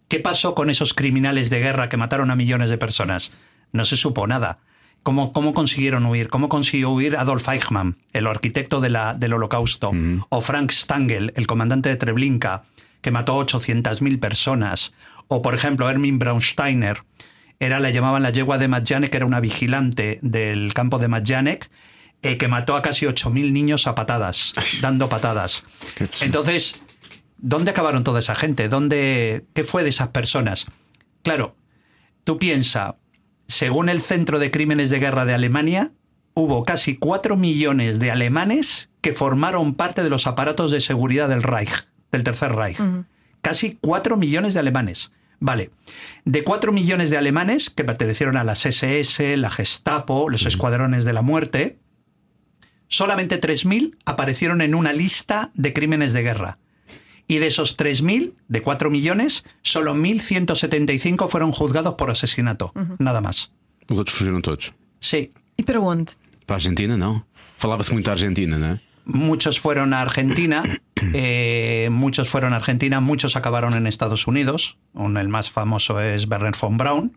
¿qué pasó con esos criminales de guerra que mataron a millones de personas? No se supo nada. ¿Cómo, cómo consiguieron huir? ¿Cómo consiguió huir Adolf Eichmann, el arquitecto de la, del holocausto? O Frank Stangl, el comandante de Treblinka, que mató a 800.000 personas. O, por ejemplo, Ermin Braunsteiner, era, la llamaban la yegua de Majdanek, era una vigilante del campo de Majdanek, eh, que mató a casi 8.000 niños a patadas, dando patadas. Entonces, ¿dónde acabaron toda esa gente? ¿Dónde, ¿Qué fue de esas personas? Claro, tú piensa, según el Centro de Crímenes de Guerra de Alemania, hubo casi 4 millones de alemanes que formaron parte de los aparatos de seguridad del Reich, del Tercer Reich. Casi 4 millones de alemanes. Vale. De 4 millones de alemanes que pertenecieron a las SS, la Gestapo, los escuadrones de la muerte, solamente 3.000 aparecieron en una lista de crímenes de guerra. Y de esos 3.000, de 4 millones, solo 1.175 fueron juzgados por asesinato. Nada más. Os outros fugiram todos. Sí, E para onde? Para Argentina, não. Falava-se muito da Argentina, não é? muchos fueron a Argentina, eh, muchos fueron a Argentina, muchos acabaron en Estados Unidos. Un- el más famoso es Werner von Braun,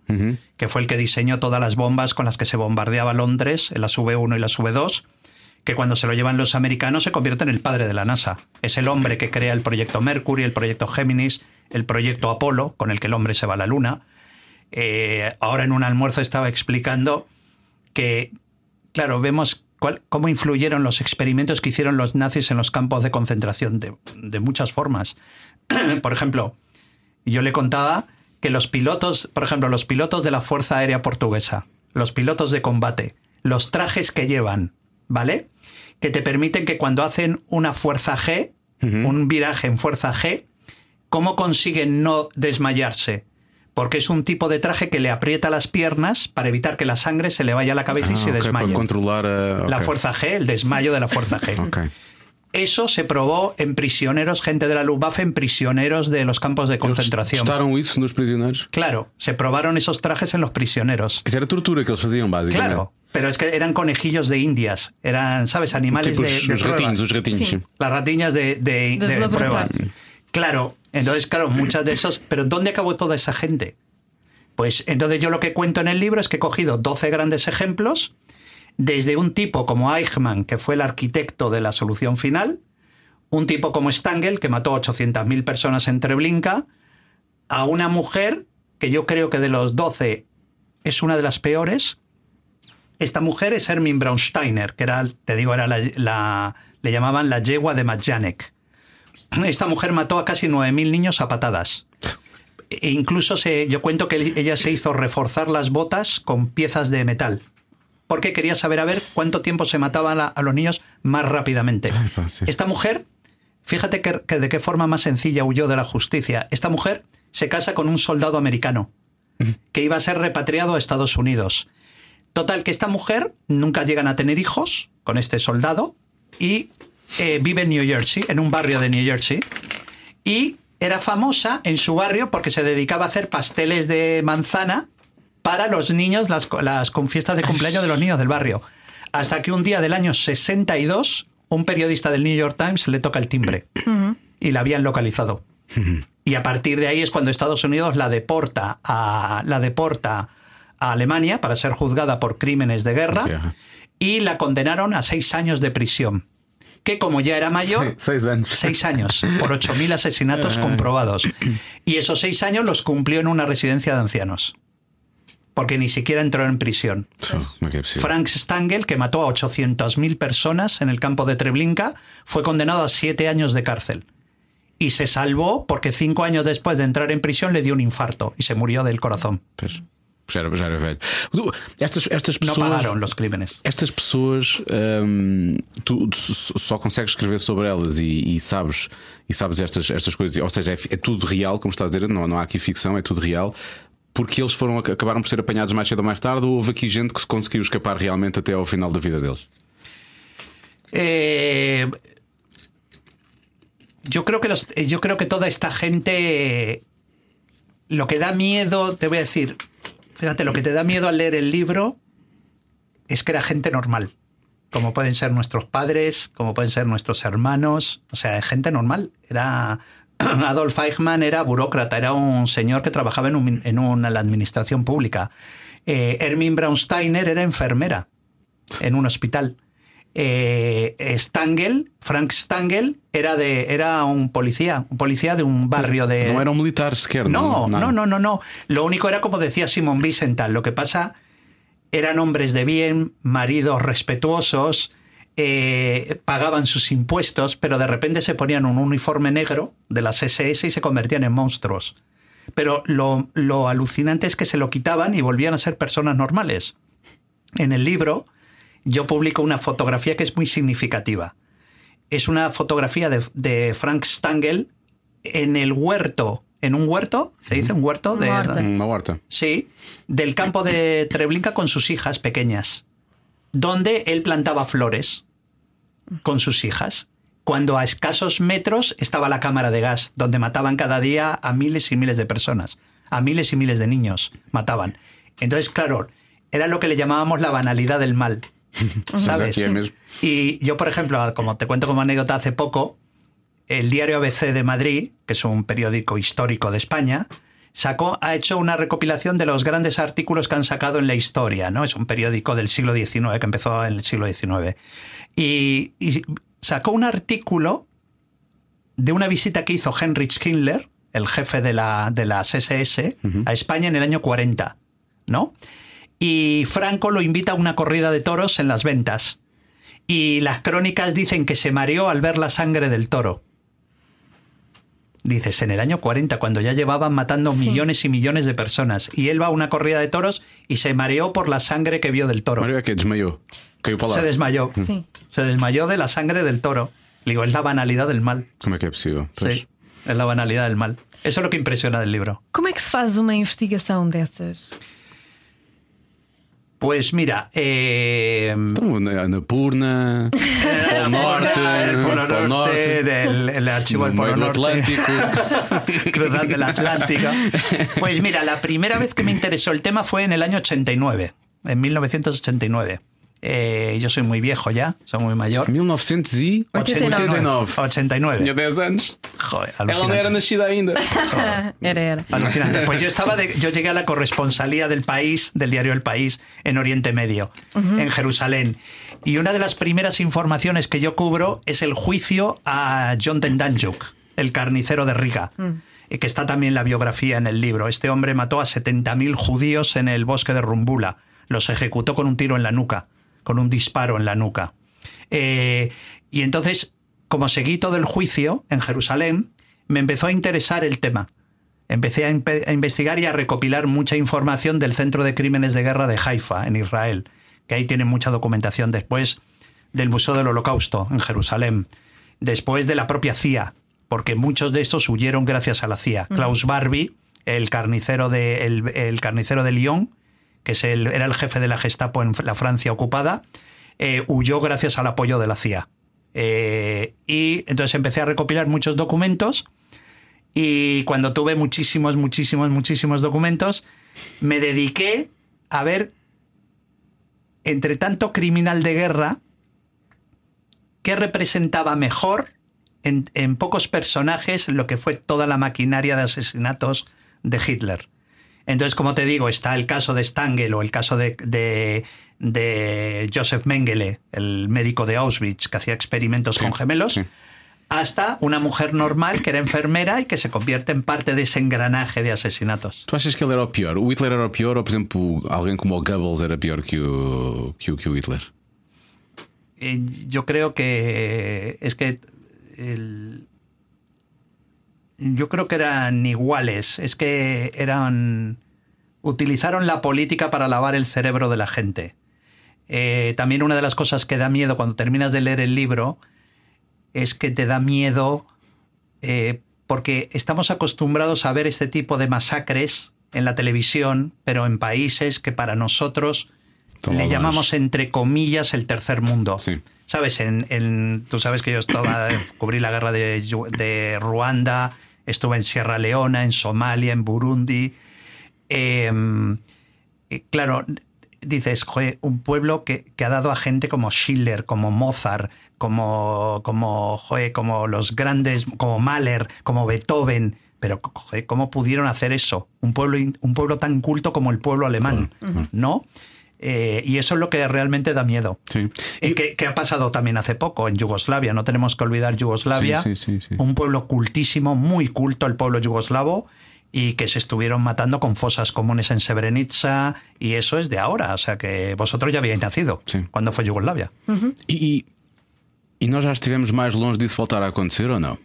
que fue el que diseñó todas las bombas con las que se bombardeaba Londres, las V1 y las V2, que cuando se lo llevan los americanos se convierte en el padre de la NASA. Es el hombre que crea el proyecto Mercury, el proyecto Géminis, el proyecto Apolo, con el que el hombre se va a la Luna. Eh, ahora en un almuerzo estaba explicando que, claro, vemos cuál- cómo influyeron los experimentos que hicieron los nazis en los campos de concentración de, de muchas formas. por ejemplo, yo le contaba que los pilotos, por ejemplo, los pilotos de la Fuerza Aérea Portuguesa, los pilotos de combate, los trajes que llevan, ¿vale? Que te permiten que cuando hacen una fuerza G, un viraje en fuerza G, ¿cómo consiguen no desmayarse? Porque es un tipo de traje que le aprieta las piernas para evitar que la sangre se le vaya a la cabeza y Ah, se desmaye. Controlar a. La fuerza G, el desmayo de la fuerza G. Eso se probó en prisioneros, gente de la Luftwaffe, en prisioneros de los campos de concentración. testaram isso nos prisioneiros? Claro, se probaron esos trajes en los prisioneros. Isso era tortura que eles faziam, basicamente. Claro, pero es que eran conejillos de indias, eran, ¿sabes? Animales de, de os prueba. ratinhos, os ratinhos. Sí. sim. Las ratiñas de, de, prueba. Claro, entonces, claro, muchas de esos. Pero ¿dónde acabó toda esa gente? Pues entonces yo lo que cuento en el libro es que he cogido 12 grandes ejemplos, desde un tipo como Eichmann, que fue el arquitecto de la solución final, un tipo como Stangl, que mató 800.000 personas en Treblinka, a una mujer que yo creo que de los 12 es una de las peores. Esta mujer es Hermin Braunsteiner, que era, te digo, era la, la- le llamaban la yegua de Majdanek. Esta mujer mató a casi 9.000 niños a patadas. E incluso se, yo cuento que ella se hizo reforzar las botas con piezas de metal. Porque quería saber a ver cuánto tiempo se mataban a, a los niños más rápidamente. Esta mujer, fíjate que, que de qué forma más sencilla huyó de la justicia. Esta mujer se casa con un soldado americano que iba a ser repatriado a Estados Unidos. Total, que esta mujer nunca llegan a tener hijos con este soldado y eh, vive en New Jersey, en un barrio de New Jersey. Y era famosa en su barrio porque se dedicaba a hacer pasteles de manzana para los niños, las, las con fiestas de cumpleaños de los niños del barrio. Hasta que un día del año 62, un periodista del New York Times le toca el timbre y la habían localizado. Y a partir de ahí es cuando Estados Unidos la deporta a, la deporta a Alemania para ser juzgada por crímenes de guerra y la condenaron a seis años de prisión. Que como ya era mayor, Seis anos. seis años por 8.000 asesinatos comprobados. Y esos seis años los cumplió en una residencia de ancianos. Porque ni siquiera entró en prisión. Frank Stangl, que mató a 800.000 personas en el campo de Treblinka, fue condenado a siete años de cárcel. Y se salvó porque cinco años después de entrar en prisión le dio un infarto y se murió del corazón. Já, era, já era velho. Estas, estas pessoas. pagaron los crímenes. Estas pessoas, hum, tu só consegues escrever sobre elas e, e sabes e sabes estas, estas coisas, ou seja, é, é tudo real, como estás a dizer, não, não há aqui ficção, é tudo real. Porque eles foram acabaram por ser apanhados mais cedo ou mais tarde, ou houve aqui gente que se conseguiu escapar realmente até ao final da vida deles? Eh, yo creo que los- yo creo que toda esta gente lo que da miedo, te voy a decir, fíjate, lo que te da miedo al leer el libro es que era gente normal. Como pueden ser nuestros padres, como pueden ser nuestros hermanos, o sea, gente normal. Era Adolf Eichmann era burócrata, era un señor que trabajaba en, un- en una, la administración pública. Eh, Hermin Braunsteiner era enfermera en un hospital. Eh, Stangl, Frank Stangl, era, de, era un policía, un policía de un barrio de... Não eram militares sequer, No, não, no, no, no, no. Lo único era como decía Simon Wiesenthal. Lo que pasa eran hombres de bien, maridos respetuosos, eh, pagaban sus impuestos, pero de repente se ponían un uniforme negro de las SS y se convertían en monstruos. Pero lo, lo alucinante es que se lo quitaban y volvían a ser personas normales. En el libro yo publico una fotografía que es muy significativa. Es una fotografía de, de Frank Stangl en el huerto, en un huerto, se dice un huerto de, Huerta. Uma horta. Sí, del campo de Treblinka con sus hijas pequeñas, donde él plantaba flores con sus hijas, cuando a escasos metros estaba la cámara de gas, donde mataban cada día a miles y miles de personas, a miles y miles de niños mataban. Entonces, claro, era lo que le llamábamos la banalidad del mal. ¿Sabes? Y yo, por ejemplo, como te cuento como anécdota hace poco, el diario ABC de Madrid, que es un periódico histórico de España, sacó, ha hecho una recopilación de los grandes artículos que han sacado en la historia, ¿no? Es un periódico del siglo XIX, que empezó en el siglo XIX. Y, y sacó un artículo de una visita que hizo Heinrich Himmler, el jefe de, la, de las SS, a España en el año 40, ¿no? Y Franco lo invita a una corrida de toros en las ventas. Y las crónicas dicen que se mareó al ver la sangre del toro. Dices, en el año 40, cuando ya llevaban matando millones y millones de personas. Y él va a una corrida de toros y se mareó por la sangre que vio del toro. Mario é que lá. Se desmayó. Sí. Se desmayó de la sangre del toro. Le digo, es la banalidad del mal. Como é que? Pois. Sí, es la banalidad del mal. Eso es lo que impresiona del libro. Como é que se faz uma investigação dessas? Pues mira, eh, Então, na na Purna, Polo Norte, el Polo Norte, Norte, del el archivo del Polo Norte. Atlántico. cruzando el Atlántico. Pues mira, la primera vez que me interesó el tema fue en el año 89, en 1989. Eh, yo soy muy viejo ya, soy muy mayor. 1989. 89. Tinha 10 anos. Joder, Ela não alucinante. era nascida ainda. Era, era. Alucinante. Pues yo estaba de- yo llegué a la corresponsalía del país, del diario El País, en Oriente Medio, en Jerusalén. Y una de las primeras informaciones que yo cubro es el juicio a John Tendanjuk, el carnicero de Riga. eh, Que está también la biografía en el libro. Este hombre mató a 70.000 judíos en el bosque de Rumbula. Los ejecutó con un tiro en la nuca, con un disparo en la nuca. Eh, y entonces, como seguí todo el juicio en Jerusalén, me empezó a interesar el tema. Empecé a, investigar y a recopilar mucha información del Centro de Crímenes de Guerra de Haifa, en Israel, que ahí tienen mucha documentación. Después del Museo del Holocausto, en Jerusalén. Después de la propia CIA, porque muchos de estos huyeron gracias a la CIA. Klaus Barbie, el carnicero de, el, el carnicero de Lyon, que era el jefe de la Gestapo en la Francia ocupada, eh, huyó gracias al apoyo de la CIA. Eh, y entonces empecé a recopilar muchos documentos y cuando tuve muchísimos, muchísimos, muchísimos documentos, me dediqué a ver, entre tanto criminal de guerra, qué representaba mejor en pocos personajes lo que fue toda la maquinaria de asesinatos de Hitler. Entonces, como te digo, está el caso de Stangl o el caso de, de- de Joseph Mengele, el médico de Auschwitz que hacía experimentos Sí, con gemelos, sí. hasta una mujer normal que era enfermera y que se convierte en parte de ese engranaje de asesinatos. Tu achas que ele era o pior? O Hitler era o pior ou, por exemplo, alguém como o Goebbels era pior que o, que o, que o Hitler? Eh, yo creo que es que el- yo creo que eran iguales. Es que eran utilizaron la política para lavar el cerebro de la gente. Eh, también una de las cosas que da miedo cuando terminas de leer el libro es que te da miedo eh, porque estamos acostumbrados a ver este tipo de masacres en la televisión, pero en países que para nosotros Toma le llamamos entre comillas el tercer mundo. Sí. Sabes, en, en- tú sabes que yo estaba cubrí la guerra de Ruanda, estuve en Sierra Leona, en Somalia, en Burundi. Eh, eh, claro, dices, "Joder, un pueblo que, que ha dado a gente como Schiller, como Mozart, como, como, joder, como los grandes, como Mahler, como Beethoven. Pero, joder, ¿cómo pudieron hacer eso? Un pueblo, un pueblo tan culto como el pueblo alemán, ¿no? Eh, y eso es lo que realmente da miedo. Sí. Eh, que, que ha pasado también hace poco en Yugoslavia. No tenemos que olvidar Yugoslavia. Sí, sí, sí, sí. Un pueblo cultísimo, muy culto el pueblo yugoslavo y que se estuvieron matando con fosas comunes en Srebrenica y eso es de ahora. O sea que vosotros ya habíais nacido Sí. cuando fue Yugoslavia. E, e, e nós já estivemos mais longe disso voltar a acontecer ou não?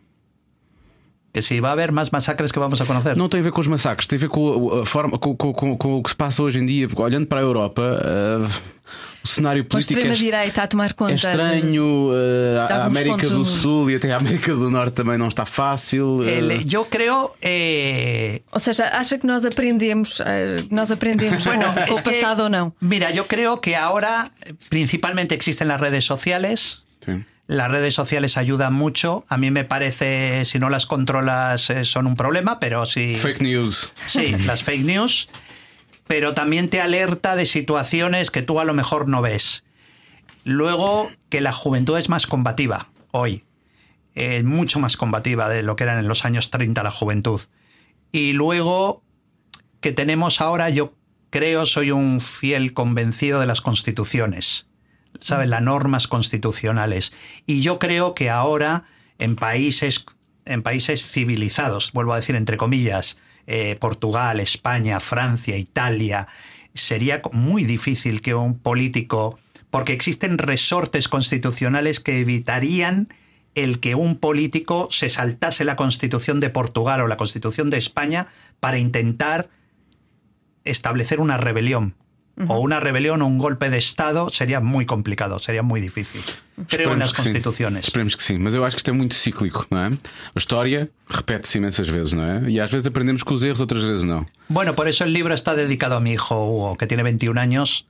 Que si va a haber más masacres que vamos a conocer. Não tem a ver com os massacres, tem a ver com a forma, com, com, com, com o que se passa hoje em dia. Porque, olhando para a Europa, eh, o cenário político é, extrema-direita a tomar conta. é estranho. de a América do. Sul e até a América do Norte também não está fácil. El- yo creo. eh, Ou seja, acha que nós aprendemos, nós aprendemos Bueno, com, o que, passado ou não? Mira, yo creo que ahora eh, principalmente existen las redes sociales. sim. Las redes sociales ayudan mucho. A mí me parece, si no las controlas, eh, son un problema, pero si. Fake news. Sí, las fake news. pero también te alerta de situaciones que tú a lo mejor no ves. Luego, que la juventud es más combativa hoy, eh, mucho más combativa de lo que eran en los años 30 la juventud. Y luego, que tenemos ahora, yo creo, soy un fiel convencido de las constituciones, ¿sabes? Las normas constitucionales. Y yo creo que ahora, en países, en países civilizados, vuelvo a decir entre comillas, eh, Portugal, España, Francia, Italia, sería muy difícil que un político, porque existen resortes constitucionales que evitarían el que un político se saltase la constitución de Portugal o la constitución de España para intentar establecer una rebelión. O una rebelión o un golpe de Estado sería muy complicado, sería muy difícil. Creo en las que sim. constituciones. Esperemos que sim, mas eu acho que isto é muito cíclico, não é? A história repete-se imensas vezes, não é? E às vezes aprendemos com os erros, outras vezes não. Bueno, por eso el libro está dedicado a mi hijo Hugo, que tiene 21 años.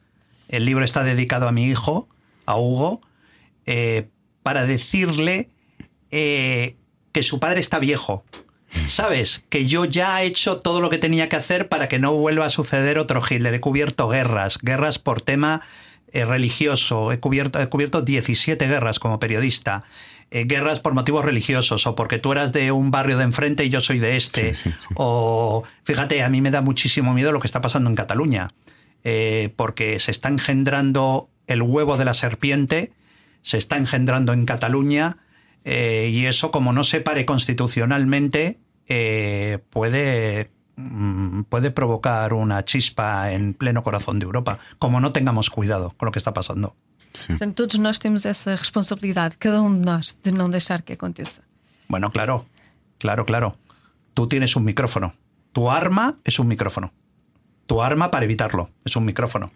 El libro está dedicado a mi hijo, a Hugo, eh, para decirle eh, que su padre está viejo. ¿Sabes? Que yo ya he hecho todo lo que tenía que hacer para que no vuelva a suceder otro Hitler. He cubierto guerras, guerras por tema eh, religioso. He cubierto, he cubierto 17 guerras como periodista. Eh, guerras por motivos religiosos o porque tú eras de un barrio de enfrente y yo soy de este. Sí, sí, sí. O fíjate, a mí me da muchísimo miedo lo que está pasando en Cataluña. eh, porque se está engendrando el huevo de la serpiente, se está engendrando en Cataluña eh, y eso como no se pare constitucionalmente eh, puede, mm, puede provocar una chispa en pleno corazón de Europa, como no tengamos cuidado con lo que está pasando. Portanto, todos nós temos essa responsabilidade, cada um de nós, de não deixar que aconteça. Bueno, claro, claro, claro. Tú tienes un micrófono. Tu arma es un micrófono. Tu arma para evitarlo es un micrófono.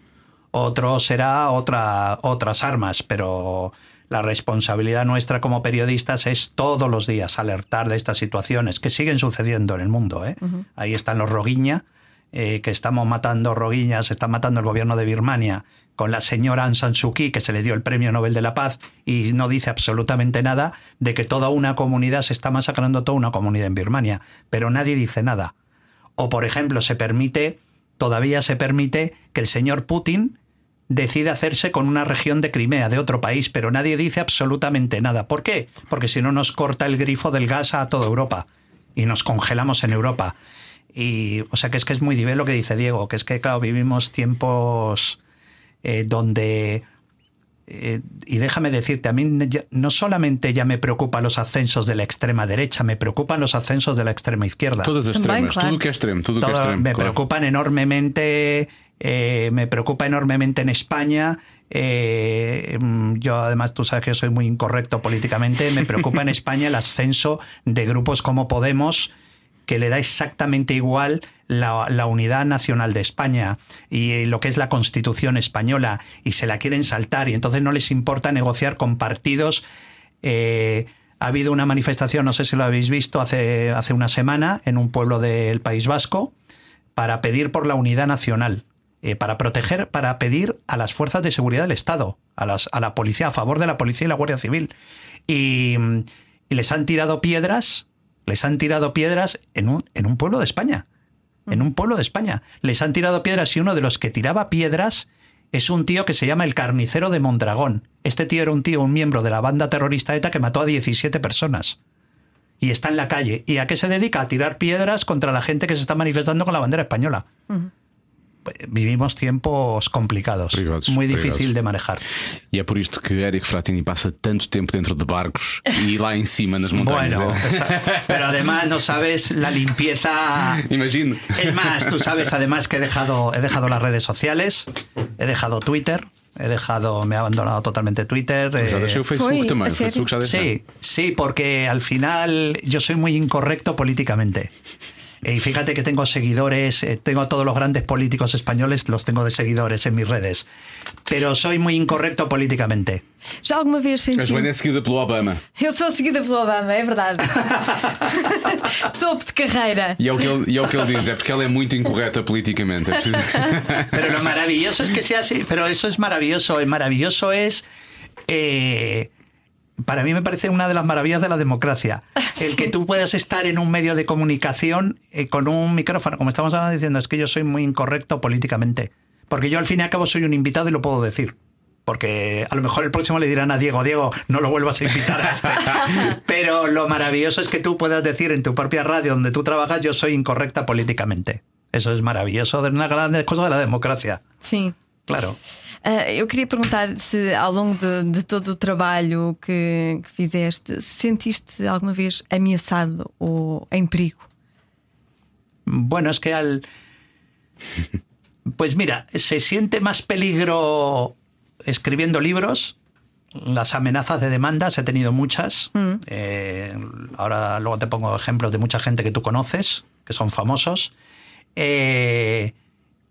Otro será otra, otras armas, pero la responsabilidad nuestra como periodistas es todos los días alertar de estas situaciones que siguen sucediendo en el mundo. ¿eh? Ahí están los Roguiña, eh, que estamos matando Roguiña, se está matando el gobierno de Birmania con la señora Aung San Suu Kyi, que se le dio el premio Nobel de la Paz y no dice absolutamente nada de que toda una comunidad se está masacrando toda una comunidad en Birmania, pero nadie dice nada. O, por ejemplo, se permite, todavía se permite que el señor Putin decide hacerse con una región de Crimea, de otro país, pero nadie dice absolutamente nada. ¿Por qué? Porque si no nos corta el grifo del gas a toda Europa y nos congelamos en Europa. Y, o sea, que es que es muy diverso lo que dice Diego, que es que, claro, vivimos tiempos eh, donde... eh, y déjame decirte, a mí no solamente ya me preocupan los ascensos de la extrema derecha, me preocupan los ascensos de la extrema izquierda. Todas as Também, extremas, claro. tudo o que extremo, tudo o que Todo- extremo. me claro. preocupan enormemente, eh, me preocupa enormemente en España. eh, mm, yo además, tú sabes que soy muy incorrecto políticamente, me preocupa en España el ascenso de grupos como Podemos, que le da exactamente igual la, la unidad nacional de España y lo que es la constitución española y se la quieren saltar y entonces no les importa negociar con partidos. Eh, ha habido una manifestación, no sé si lo habéis visto, hace, hace una semana en un pueblo del País Vasco para pedir por la unidad nacional, eh, para proteger, para pedir a las fuerzas de seguridad del Estado, a, las, a la policía, a favor de la policía y la Guardia Civil. Y, les han tirado piedras, les han tirado piedras en un, en un pueblo de España. En un pueblo de España. Les han tirado piedras y uno de los que tiraba piedras es un tío que se llama el carnicero de Mondragón. Este tío era un tío, un miembro de la banda terrorista ETA que mató a 17 personas y está en la calle. ¿Y a qué se dedica? A tirar piedras contra la gente que se está manifestando con la bandera española. Vivimos tiempos complicados, muy difícil de manejar. E é por isto que Eric Fratini passa tanto tempo dentro de barcos e lá em cima nas montanhas. Bueno, pero además no sabes la limpieza. Imagino. Es más, tú sabes además que he dejado, he dejado las redes sociales, he dejado Twitter, he dejado, me he abandonado totalmente Twitter. Já eh, deixei o Facebook Foi, O Facebook. Sí, sí, porque al final yo soy muy incorrecto políticamente. Y fíjate que tengo seguidores, eh, tengo a todos los grandes políticos españoles, los tengo de seguidores en mis redes. Pero soy muy incorrecto políticamente. Já alguma vez A senti. Joana é seguida pelo Obama. Eu sou seguida pelo Obama, é verdade. Topo de carreira. E é, o que ele, e é o que ele diz, é porque ela é muito incorreta politicamente. É preciso... Pero lo maravilloso es que sea así. Pero eso es maravilloso. El maravilloso es eh, para mí me parece una de las maravillas de la democracia. El que tú puedas estar en un medio de comunicación eh, con un micrófono, como estamos hablando diciendo, es que yo soy muy incorrecto políticamente. Porque yo al fin y al cabo soy un invitado y lo puedo decir. Porque a lo mejor el próximo le dirán a Diego, Diego, no lo vuelvas a invitar a este. Pero lo maravilloso es que tú puedas decir en tu propia radio donde tú trabajas, yo soy incorrecta políticamente. Eso es maravilloso, de una gran cosa de la democracia. Sim. Claro. Ah, eu queria perguntar se ao longo de, de todo o trabalho que, que fizeste, se sentiste alguma vez ameaçado ou em perigo? Bueno, es que al. Pues mira, se siente más peligro escribiendo libros. Las amenazas de demandas he tenido muchas. Eh, ahora luego te pongo ejemplos de mucha gente que tú conoces, que son famosos. Eh,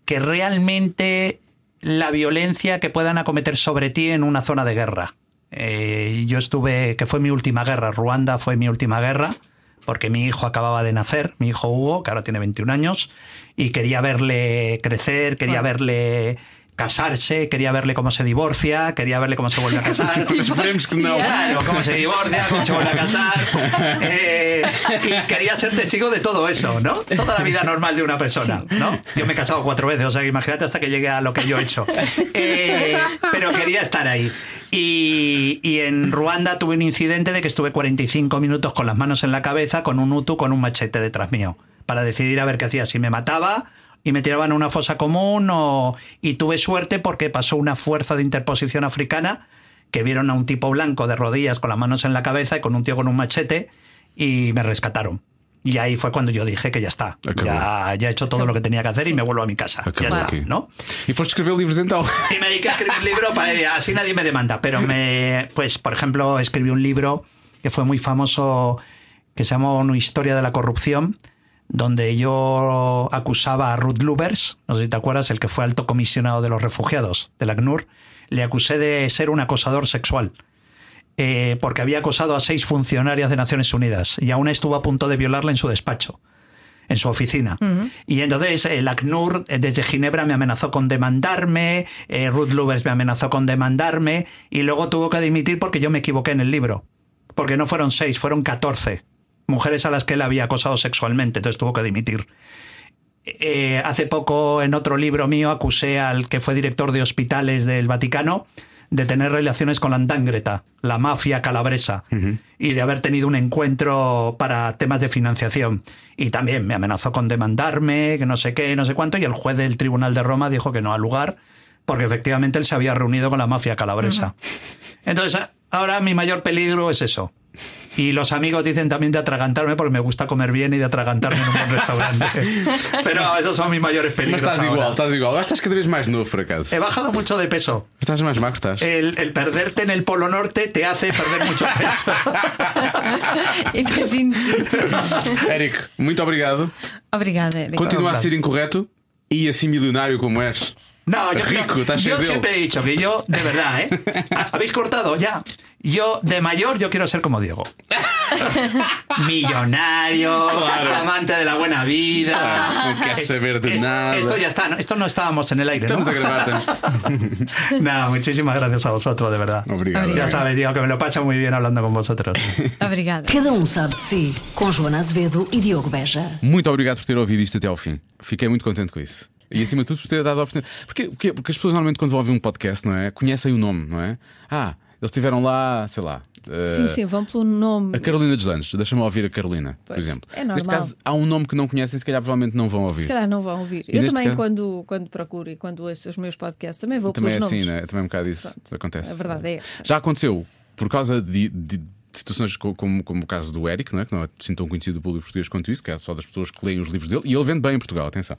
que realmente la violencia que puedan acometer sobre ti en una zona de guerra. Eh, yo estuve, que fue mi última guerra, Ruanda fue mi última guerra, porque mi hijo acababa de nacer, mi hijo Hugo, que ahora tiene 21 años, y quería verle crecer, quería verle casarse, quería verle cómo se divorcia, quería verle cómo se vuelve a casar. Claro, cómo se divorcia, cómo se vuelve a casar. Eh, y quería ser testigo de todo eso, ¿no? Toda la vida normal de una persona, ¿no? Yo me he casado cuatro veces, o sea, imagínate hasta que llegue a lo que yo he hecho. Eh, pero quería estar ahí. Y, y en Ruanda tuve un incidente de que estuve 45 minutos con las manos en la cabeza, con un utu, con un machete detrás mío, para decidir a ver qué hacía, si me mataba y me tiraban a una fosa común o... y tuve suerte porque pasó una fuerza de interposición africana que vieron a un tipo blanco de rodillas con las manos en la cabeza y con un tío con un machete y me rescataron. Y ahí fue cuando yo dije que ya está, Acabou. ya, ya he hecho todo lo que tenía que hacer y me vuelvo a mi casa. Acabou ya está. ¿no? E foste escrever livros então? Y me dediqué a escribir libros para así nadie me demanda. Pero me, pues, por ejemplo, escribí un libro que fue muy famoso que se llamó Una historia de la corrupción, donde yo acusaba a Ruth Lubers, no sé si te acuerdas, el que fue alto comisionado de los refugiados del ACNUR, le acusé de ser un acosador sexual. eh, porque había acosado a seis funcionarias de Naciones Unidas y aún estuvo a punto de violarla en su despacho en su oficina. Y entonces el ACNUR eh, desde Ginebra me amenazó con demandarme, eh, Ruth Lubers me amenazó con demandarme y luego tuvo que dimitir porque yo me equivoqué en el libro. Porque no fueron seis, fueron 14 mujeres a las que él había acosado sexualmente, entonces tuvo que dimitir. Eh, hace poco en otro libro mío acusé al que fue director de hospitales del Vaticano de tener relaciones con la Andangreta, la mafia calabresa, y de haber tenido un encuentro para temas de financiación. Y también me amenazó con demandarme, que no sé qué, no sé cuánto, y el juez del Tribunal de Roma dijo que no al lugar, porque efectivamente él se había reunido con la mafia calabresa. Entonces, ahora mi mayor peligro es eso. Y los amigos dicen también de atragantarme porque me gusta comer bien y de atragantarme en un buen restaurante. Pero esos son mis mayores peligros. estás ahora. igual, estás igual. Vez mais novo, por acaso. He bajado mucho de peso. Estás mais magro, estás. El, el perderte en el Polo Norte te hace perder mucho peso. Érico, muito obrigado. Obrigada. Continua a ser incorreto e assim milionário como és. No, yo, Rico, yo- siempre he dicho que yo, de verdad, ¿eh? ¿Habéis cortado ya? Yo, de mayor, yo quiero ser como Diego. Millonario, amante de la buena vida. Ah, no quieres saber de nada. Esto ya está, ¿no? esto no estábamos en el aire, ¿no? No, muchísimas gracias a vosotros, de verdad. Obrigado. Ya sabes, Diego, que me lo paso muy bien hablando con vosotros. Obrigada. Cada um sabe de si, com Joana Azevedo e Diogo Beja. Muito obrigado por ter ouvido isto até ao fim. Fiquei muito contente com isso. E acima de tudo por ter dado a oportunidade. Porque, porque, porque as pessoas normalmente quando vão ouvir um podcast, não é? Conhecem o nome, não é? Ah, eles estiveram lá, sei lá. eh, Sim, sim, vão pelo nome. A Carolina dos Landes, deixa-me ouvir a Carolina, por Pois, exemplo. é normal. Neste caso, há um nome que não conhecem, se calhar provavelmente não vão ouvir. Se calhar não vão ouvir. E Eu também, caso- quando, quando procuro e quando ouço os meus podcasts, também vou Também é pelos assim, nomes. né? Também um bocado isso Pronto. acontece. A verdade é esta. Já aconteceu, por causa de, de situações co- como, como o caso do Eric, não é? que não é assim tão conhecido do público português quanto isso, que é só das pessoas que leem os livros dele, e ele vende bem em Portugal, atenção.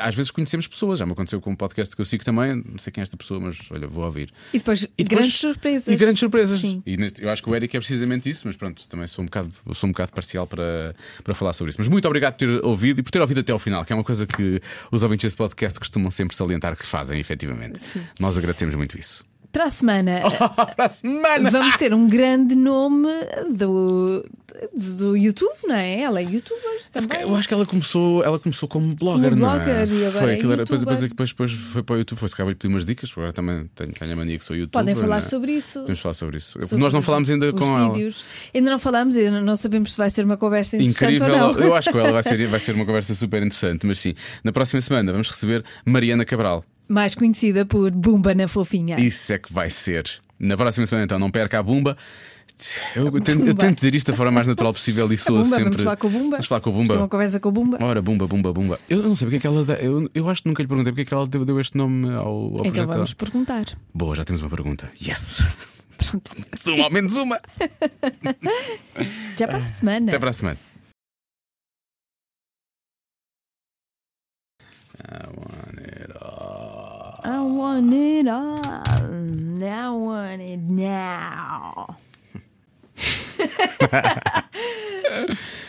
Às vezes conhecemos pessoas, já me aconteceu com um podcast que eu sigo também, não sei quem é esta pessoa, mas olha, vou ouvir. E depois, E depois- grandes surpresas. E grandes surpresas. Sim. E neste- eu acho que o Eric é precisamente isso, mas pronto, também sou um bocado, sou um bocado parcial para, para falar sobre isso. Mas muito obrigado por ter ouvido e por ter ouvido até ao final, que é uma coisa que os ouvintes deste podcast costumam sempre salientar que fazem, efetivamente. Nós agradecemos muito isso. Para a semana. Para a semana! Vamos ter um grande nome do, do YouTube, não é? Ela é youtuber também. Eu acho que ela começou, ela começou como blogger, Como não é? blogger e agora foi é aquilo era, depois, depois, youtuber. depois, depois foi para o YouTube, foi se calhar pedir umas dicas, agora também tenho, tenho a mania que sou youtuber. Podem falar não é? sobre isso. Podemos falar sobre isso. Sobre Nós não os- falámos ainda com ela. vídeos. Ainda não falámos, ainda não sabemos se vai ser uma conversa interessante Incrível, eu acho que ela vai ser, vai ser uma conversa super interessante. Mas sim, na próxima semana vamos receber Mariana Cabral. Mais conhecida por Bumba na Fofinha. Isso é que vai ser. Na próxima semana, então, não perca a Bumba. Eu, tento, eu Bumba. tento dizer isto da forma mais natural possível e Bumba, sempre. vamos falar com o Bumba. Vamos falar com o ter uma Bumba. conversa com o Bumba. Ora, Bumba, Bumba, Bumba. Eu não sei porque é que ela dá. Eu, eu acho que nunca lhe perguntei porque é que ela deu, deu este nome ao, ao então projeto. vamos perguntar. Boa, já temos uma pergunta. Yes! Pronto. Menos uma, ao menos uma. Até para a semana. Até para a semana. I want it I want it all. I want it now.